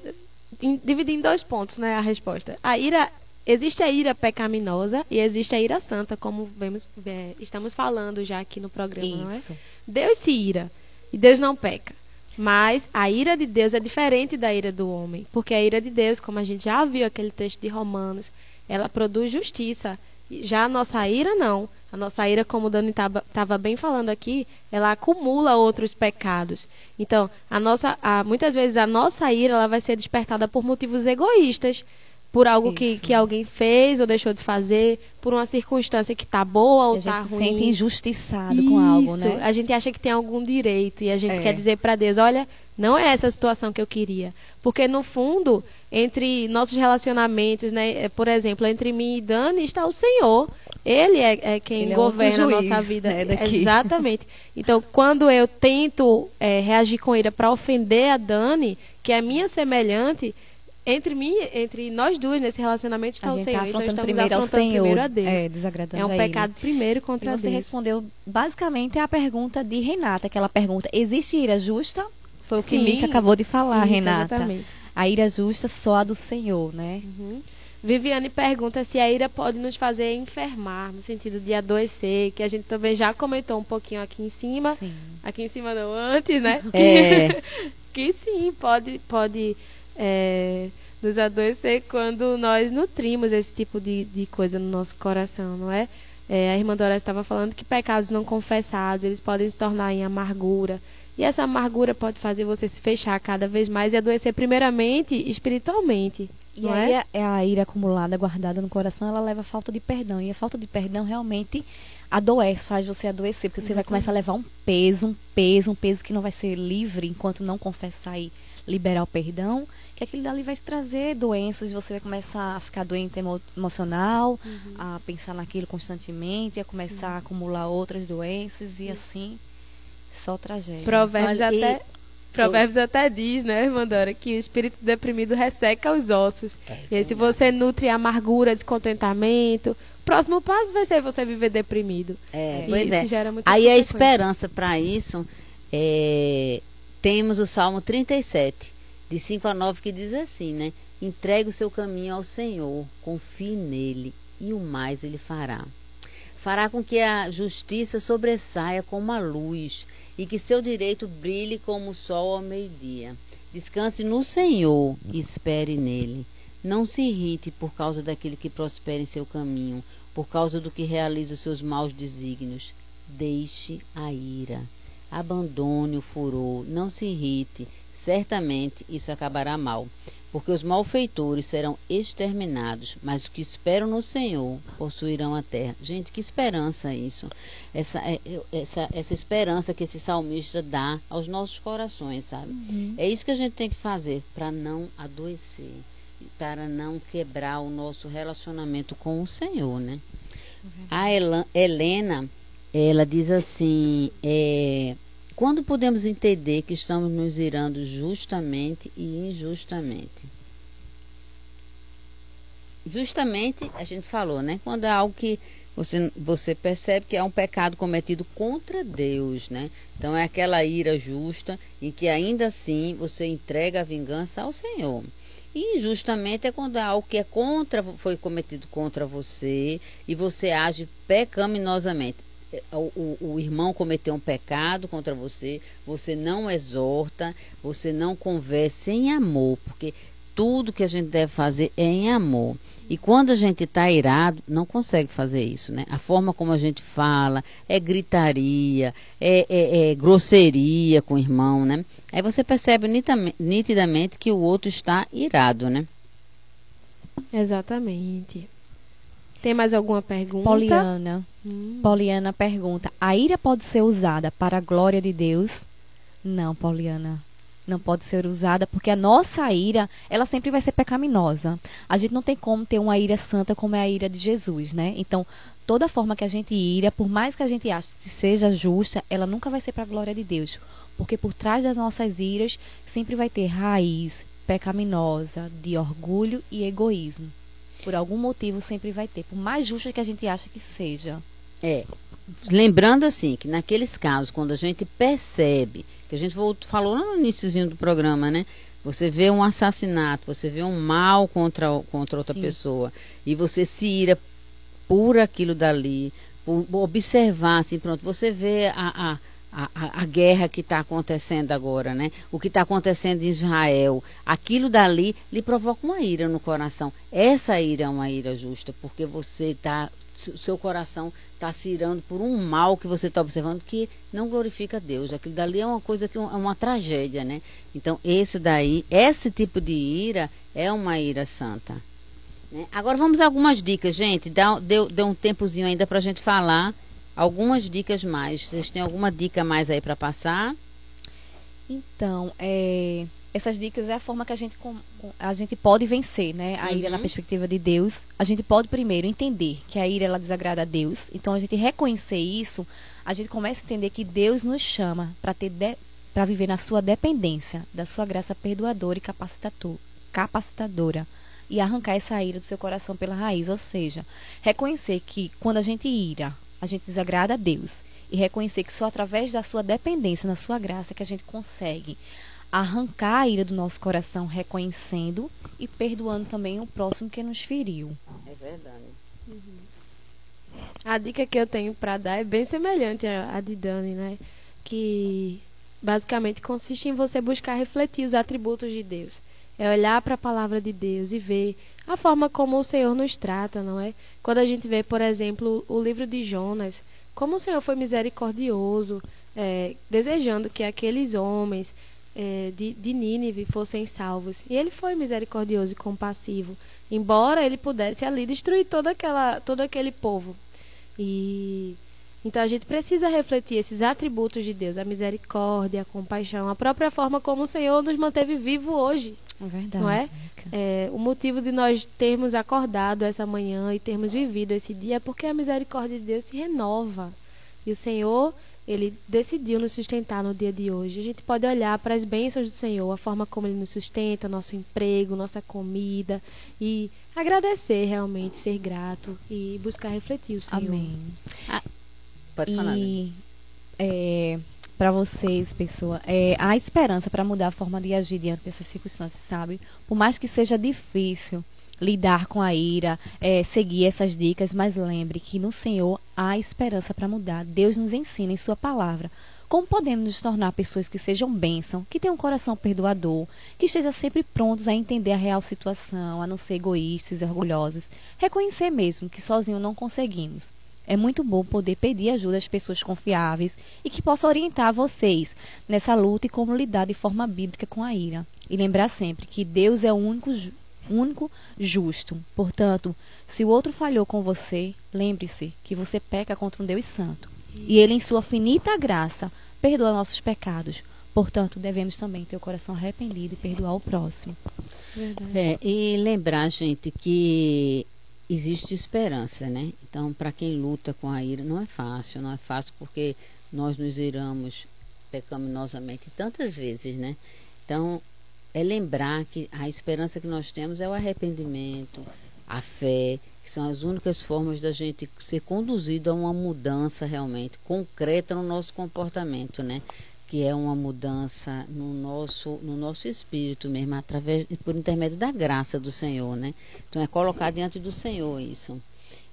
dividir em dois pontos, né? A resposta. A ira Existe a ira pecaminosa e existe a ira santa, como vemos, é, estamos falando já aqui no programa, Isso. não é? Deus se ira e Deus não peca. Mas a ira de Deus é diferente da ira do homem, porque a ira de Deus, como a gente já viu aquele texto de Romanos, ela produz justiça. Já a nossa ira não. A nossa ira, como o Dani estava bem falando aqui, ela acumula outros pecados. Então, a nossa, a, muitas vezes a nossa ira ela vai ser despertada por motivos egoístas por algo que, que alguém fez ou deixou de fazer, por uma circunstância que tá boa ou tá ruim. A gente se sente injustiçado Isso. com algo, né? A gente acha que tem algum direito e a gente é. quer dizer para Deus, olha, não é essa a situação que eu queria. Porque no fundo, entre nossos relacionamentos, né, é, por exemplo, entre mim e Dani está o Senhor. Ele é, é quem Ele governa é a nossa vida. Né, Exatamente. Então, quando eu tento é, reagir com ira para ofender a Dani, que é minha semelhante, entre mim, entre nós duas nesse relacionamento está o Senhor. Tá então estamos primeiro ao Senhor, primeiro a Deus. É, desagradando é um pecado ele. primeiro contra e você Deus. Você respondeu basicamente a pergunta de Renata, aquela pergunta: existe ira justa? Foi o que Sim, Mica acabou de falar, isso, Renata. Exatamente. A ira justa só a do Senhor, né? Uhum. Viviane pergunta se a ira pode nos fazer enfermar, no sentido de adoecer, que a gente também já comentou um pouquinho aqui em cima. Sim. Aqui em cima não, antes, né? É. que sim, pode, pode é, nos adoecer quando nós nutrimos esse tipo de, de coisa no nosso coração, não é? é a irmã Dora estava falando que pecados não confessados, eles podem se tornar em amargura. E essa amargura pode fazer você se fechar cada vez mais e adoecer primeiramente espiritualmente. E aí é? é? a ira acumulada, guardada no coração, ela leva a falta de perdão. E a falta de perdão realmente adoece, faz você adoecer, porque você vai começar a levar um peso, um peso, um peso que não vai ser livre enquanto não confessar e liberar o perdão, que aquilo dali vai te trazer doenças, você vai começar a ficar doente emo emocional, uhum. a pensar naquilo constantemente, a começar uhum. a acumular outras doenças e assim só tragédia. Provérbios Mas, até e... Provérbios até diz, né, Mandora, que o espírito deprimido resseca os ossos. É, e aí, se você nutre amargura, descontentamento, próximo passo vai ser você viver deprimido. É, pois é. Aí a esperança para isso é temos o Salmo 37, de 5 a 9, que diz assim, né? Entregue o seu caminho ao Senhor, confie nele, e o mais ele fará. Fará com que a justiça sobressaia como a luz, e que seu direito brilhe como o sol ao meio-dia. Descanse no Senhor e espere nele. Não se irrite por causa daquele que prospera em seu caminho, por causa do que realiza os seus maus desígnios. Deixe a ira abandone o furor, não se irrite, certamente isso acabará mal. Porque os malfeitores serão exterminados, mas os que esperam no Senhor possuirão a terra. Gente, que esperança isso! Essa, é, essa, essa esperança que esse salmista dá aos nossos corações, sabe? Uhum. É isso que a gente tem que fazer para não adoecer, para não quebrar o nosso relacionamento com o Senhor, né? Uhum. A Helena, ela diz assim: é, quando podemos entender que estamos nos irando justamente e injustamente? Justamente, a gente falou, né? Quando é algo que você, você percebe que é um pecado cometido contra Deus, né? Então é aquela ira justa em que ainda assim você entrega a vingança ao Senhor. E injustamente é quando é algo que é contra, foi cometido contra você e você age pecaminosamente o, o, irmão cometeu um pecado contra você, você não exorta, você não conversa em amor, porque tudo que a gente deve fazer é em amor. E quando a gente está irado, não consegue fazer isso, né? A forma como a gente fala é gritaria, é, é, é grosseria com o irmão, né? Aí você percebe nitidamente que o outro está irado, né? Exatamente. Tem mais alguma pergunta? Poliana. Hum. Poliana pergunta: A ira pode ser usada para a glória de Deus? Não, Poliana. não pode ser usada porque a nossa ira, ela sempre vai ser pecaminosa. A gente não tem como ter uma ira santa como é a ira de Jesus, né? Então, toda forma que a gente ira, por mais que a gente ache que seja justa, ela nunca vai ser para a glória de Deus, porque por trás das nossas iras sempre vai ter raiz pecaminosa de orgulho e egoísmo. Por algum motivo sempre vai ter, por mais justa que a gente acha que seja. É, lembrando assim, que naqueles casos, quando a gente percebe, que a gente falou no iníciozinho do programa, né? Você vê um assassinato, você vê um mal contra, contra outra Sim. pessoa, e você se ira por aquilo dali, por observar, assim, pronto, você vê a, a a, a, guerra que está acontecendo agora, né? O que está acontecendo em Israel, aquilo dali lhe provoca uma ira no coração. Essa ira é uma ira justa, porque você está, seu coração está se irando por um mal que você está observando que não glorifica Deus. Aquilo dali é uma coisa que é uma tragédia, né? Então esse daí, esse tipo de ira é uma ira santa. Né? Agora vamos a algumas dicas, gente. Dá, deu, deu um tempozinho ainda para a gente falar algumas dicas mais. Vocês têm alguma dica mais aí para passar? Então, é, essas dicas é a forma que a gente, a gente pode vencer, né? A uhum. ira na perspectiva de Deus. A gente pode primeiro entender que a ira ela desagrada a Deus. Então, a gente reconhecer isso, a gente começa a entender que Deus nos chama para ter para viver na sua dependência, da sua graça perdoadora e capacitadora e arrancar essa ira do seu coração pela raiz, ou seja, reconhecer que quando a gente ira, a gente desagrada a Deus e reconhecer que só através da sua dependência na sua graça que a gente consegue arrancar a ira do nosso coração, reconhecendo e perdoando também o próximo que nos feriu. É verdade. Uhum. A dica que eu tenho para dar é bem semelhante à de Dani, né? Que basicamente consiste em você buscar refletir os atributos de Deus. É olhar para a palavra de Deus e ver a forma como o Senhor nos trata, não é? Quando a gente vê, por exemplo, o livro de Jonas, como o Senhor foi misericordioso, é, desejando que aqueles homens é, de, de Nínive fossem salvos. E ele foi misericordioso e compassivo, embora ele pudesse ali destruir toda aquela, todo aquele povo. E então a gente precisa refletir esses atributos de Deus, a misericórdia, a compaixão, a própria forma como o Senhor nos manteve vivo hoje. É verdade. Não é? é? O motivo de nós termos acordado essa manhã e termos vivido esse dia é porque a misericórdia de Deus se renova. E o Senhor, ele decidiu nos sustentar no dia de hoje. A gente pode olhar para as bênçãos do Senhor, a forma como ele nos sustenta, nosso emprego, nossa comida e agradecer realmente, ser grato e buscar refletir o Senhor. Amém. Ah, Pode falar. E é, para vocês, pessoa, é, há esperança para mudar a forma de agir diante dessas circunstâncias, sabe? Por mais que seja difícil lidar com a ira, é, seguir essas dicas, mas lembre que no Senhor há esperança para mudar. Deus nos ensina em Sua palavra como podemos nos tornar pessoas que sejam bênção, que tenham um coração perdoador, que estejam sempre prontos a entender a real situação, a não ser egoístas e orgulhosos, reconhecer mesmo que sozinho não conseguimos. É muito bom poder pedir ajuda às pessoas confiáveis e que possam orientar vocês nessa luta e como lidar de forma bíblica com a ira. E lembrar sempre que Deus é o único, único justo. Portanto, se o outro falhou com você, lembre-se que você peca contra um Deus santo. Isso. E ele, em sua finita graça, perdoa nossos pecados. Portanto, devemos também ter o coração arrependido e perdoar o próximo. É, e lembrar, gente, que existe esperança, né? Então, para quem luta com a ira, não é fácil, não é fácil porque nós nos iramos pecaminosamente tantas vezes, né? Então, é lembrar que a esperança que nós temos é o arrependimento, a fé, que são as únicas formas da gente ser conduzido a uma mudança realmente concreta no nosso comportamento, né? que é uma mudança no nosso no nosso espírito mesmo através por intermédio da graça do Senhor, né? Então é colocar diante do Senhor isso.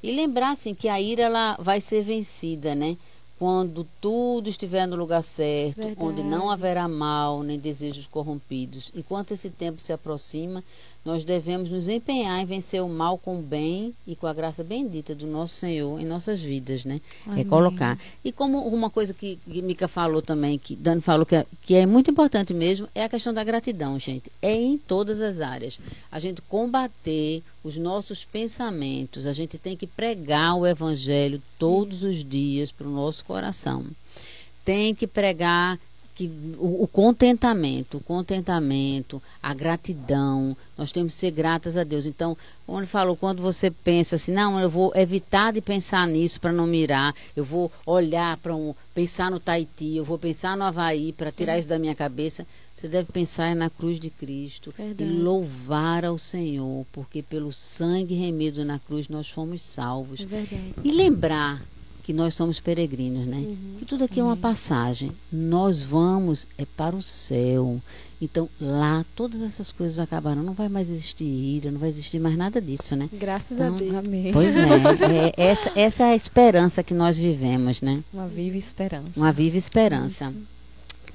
E lembrar assim que a ira ela vai ser vencida, né? Quando tudo estiver no lugar certo, Verdade. onde não haverá mal nem desejos corrompidos. Enquanto esse tempo se aproxima, nós devemos nos empenhar em vencer o mal com o bem e com a graça bendita do nosso Senhor em nossas vidas, né? É colocar. E como uma coisa que, que Mica falou também, que Dani falou que é, que é muito importante mesmo, é a questão da gratidão, gente. É em todas as áreas. A gente combater os nossos pensamentos, a gente tem que pregar o evangelho todos os dias para o nosso coração. Tem que pregar que o, o, contentamento, o contentamento, a gratidão, nós temos que ser gratas a Deus. Então, quando falou, quando você pensa assim, não, eu vou evitar de pensar nisso para não mirar, eu vou olhar para um, pensar no Tahiti, eu vou pensar no Havaí para tirar isso da minha cabeça. Você deve pensar na cruz de Cristo Verdade. e louvar ao Senhor, porque pelo sangue remido na cruz nós fomos salvos. É e lembrar que nós somos peregrinos, né? Uhum. Que tudo aqui é uma passagem. Nós vamos é para o céu. Então, lá, todas essas coisas acabaram. Não vai mais existir ira, não vai existir mais nada disso, né? Graças então, a Deus. Amém. Pois é, é, essa, essa é a esperança que nós vivemos, né? Uma viva esperança. Uma viva esperança. Isso.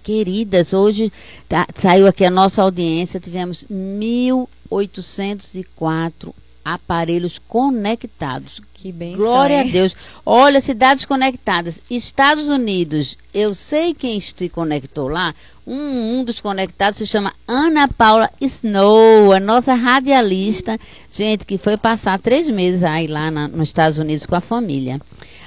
Queridas, hoje tá, saiu aqui a nossa audiência, tivemos 1.804 aparelhos conectados. Que. Glória a Deus. Olha, cidades conectadas. Estados Unidos, eu sei quem se conectou lá. Um, um dos conectados se chama Ana Paula Snow, a nossa radialista. Gente, que foi passar três meses aí lá na, nos Estados Unidos com a família.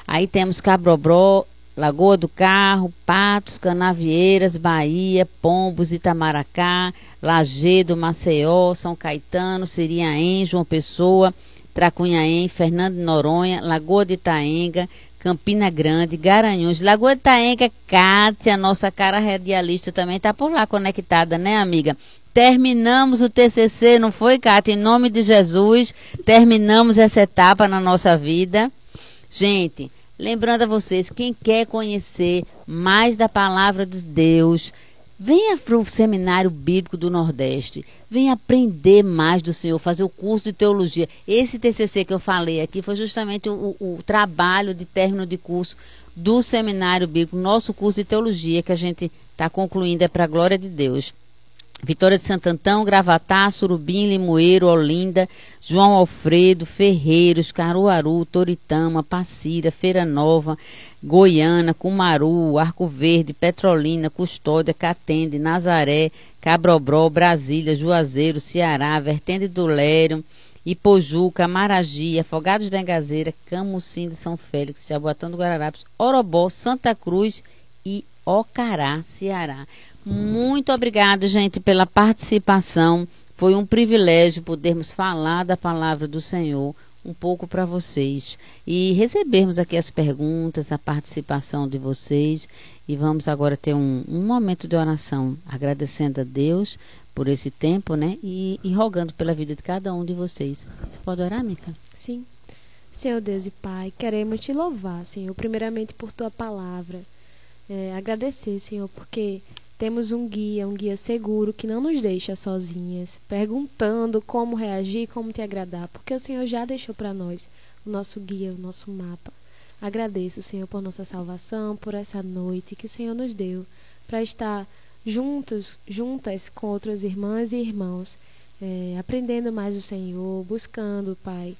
Aí temos Cabrobró, Lagoa do Carro, Patos, Canavieiras, Bahia, Pombos, Itamaracá, Lagedo, Maceió, São Caetano, Siriaém, João Pessoa, Tracunhaém, Fernando Noronha, Lagoa de Itaenga, Campina Grande, Garanhuns, Lagoa de Itaenga, Cátia, nossa cara radialista também está por lá conectada, né, amiga? Terminamos o TCC, não foi, Cátia? Em nome de Jesus, terminamos essa etapa na nossa vida. Gente, Lembrando a vocês, quem quer conhecer mais da palavra de Deus, venha para o Seminário Bíblico do Nordeste. Venha aprender mais do Senhor, fazer o curso de teologia. Esse TCC que eu falei aqui foi justamente o, o trabalho de término de curso do Seminário Bíblico, nosso curso de teologia que a gente está concluindo, é para a glória de Deus. Vitória de Santo Antão, Gravatá, Surubim, Limoeiro, Olinda, João Alfredo, Ferreiros, Caruaru, Toritama, Passira, Feira Nova, Goiânia, Cumaru, Arco Verde, Petrolina, Custódia, Catende, Nazaré, Cabrobró, Brasília, Juazeiro, Ceará, Vertente do Lério, Ipojuca, Maragia, Afogados da Engazeira, Camucim de São Félix, Jaboatão do Guararapes, Orobó, Santa Cruz e Ocará, Ceará. Muito obrigada, gente, pela participação. Foi um privilégio podermos falar da palavra do Senhor um pouco para vocês e recebermos aqui as perguntas, a participação de vocês. E vamos agora ter um, um momento de oração, agradecendo a Deus por esse tempo, né? E, e rogando pela vida de cada um de vocês. Você pode orar, Mica? Sim. Senhor Deus e Pai, queremos te louvar, Senhor, primeiramente por tua palavra. É, agradecer, Senhor, porque temos um guia, um guia seguro que não nos deixa sozinhas, perguntando como reagir, como te agradar, porque o Senhor já deixou para nós o nosso guia, o nosso mapa. Agradeço, Senhor, por nossa salvação, por essa noite que o Senhor nos deu para estar juntos, juntas com outras irmãs e irmãos, é, aprendendo mais o Senhor, buscando, Pai,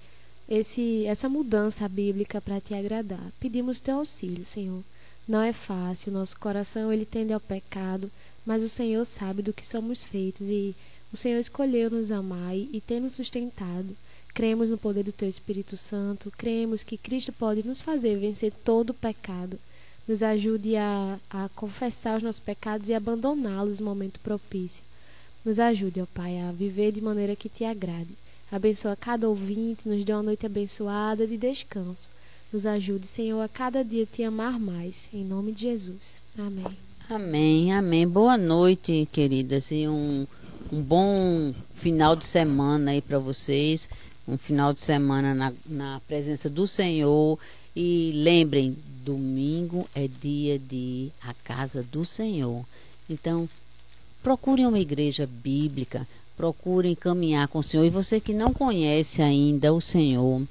esse, essa mudança bíblica para te agradar. Pedimos teu auxílio, Senhor. Não é fácil, nosso coração ele tende ao pecado, mas o Senhor sabe do que somos feitos e o Senhor escolheu nos amar e, e tem nos sustentado. Cremos no poder do Teu Espírito Santo, cremos que Cristo pode nos fazer vencer todo o pecado. Nos ajude a, a confessar os nossos pecados e abandoná-los no momento propício. Nos ajude, ó Pai, a viver de maneira que te agrade. Abençoa cada ouvinte, nos dê uma noite abençoada de descanso. Nos ajude, Senhor, a cada dia te amar mais. Em nome de Jesus. Amém. Amém, amém. Boa noite, queridas, e um, um bom final de semana aí para vocês. Um final de semana na, na presença do Senhor. E lembrem, domingo é dia de a casa do Senhor. Então, procurem uma igreja bíblica, procurem caminhar com o Senhor. E você que não conhece ainda o Senhor,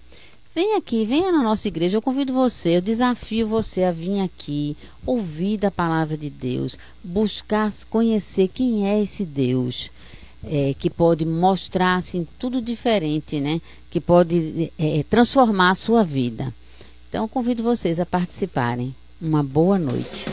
Vem aqui, venha na nossa igreja. Eu convido você, eu desafio você a vir aqui, ouvir da palavra de Deus, buscar conhecer quem é esse Deus. É, que pode mostrar assim, tudo diferente, né? Que pode é, transformar a sua vida. Então, convido vocês a participarem. Uma boa noite.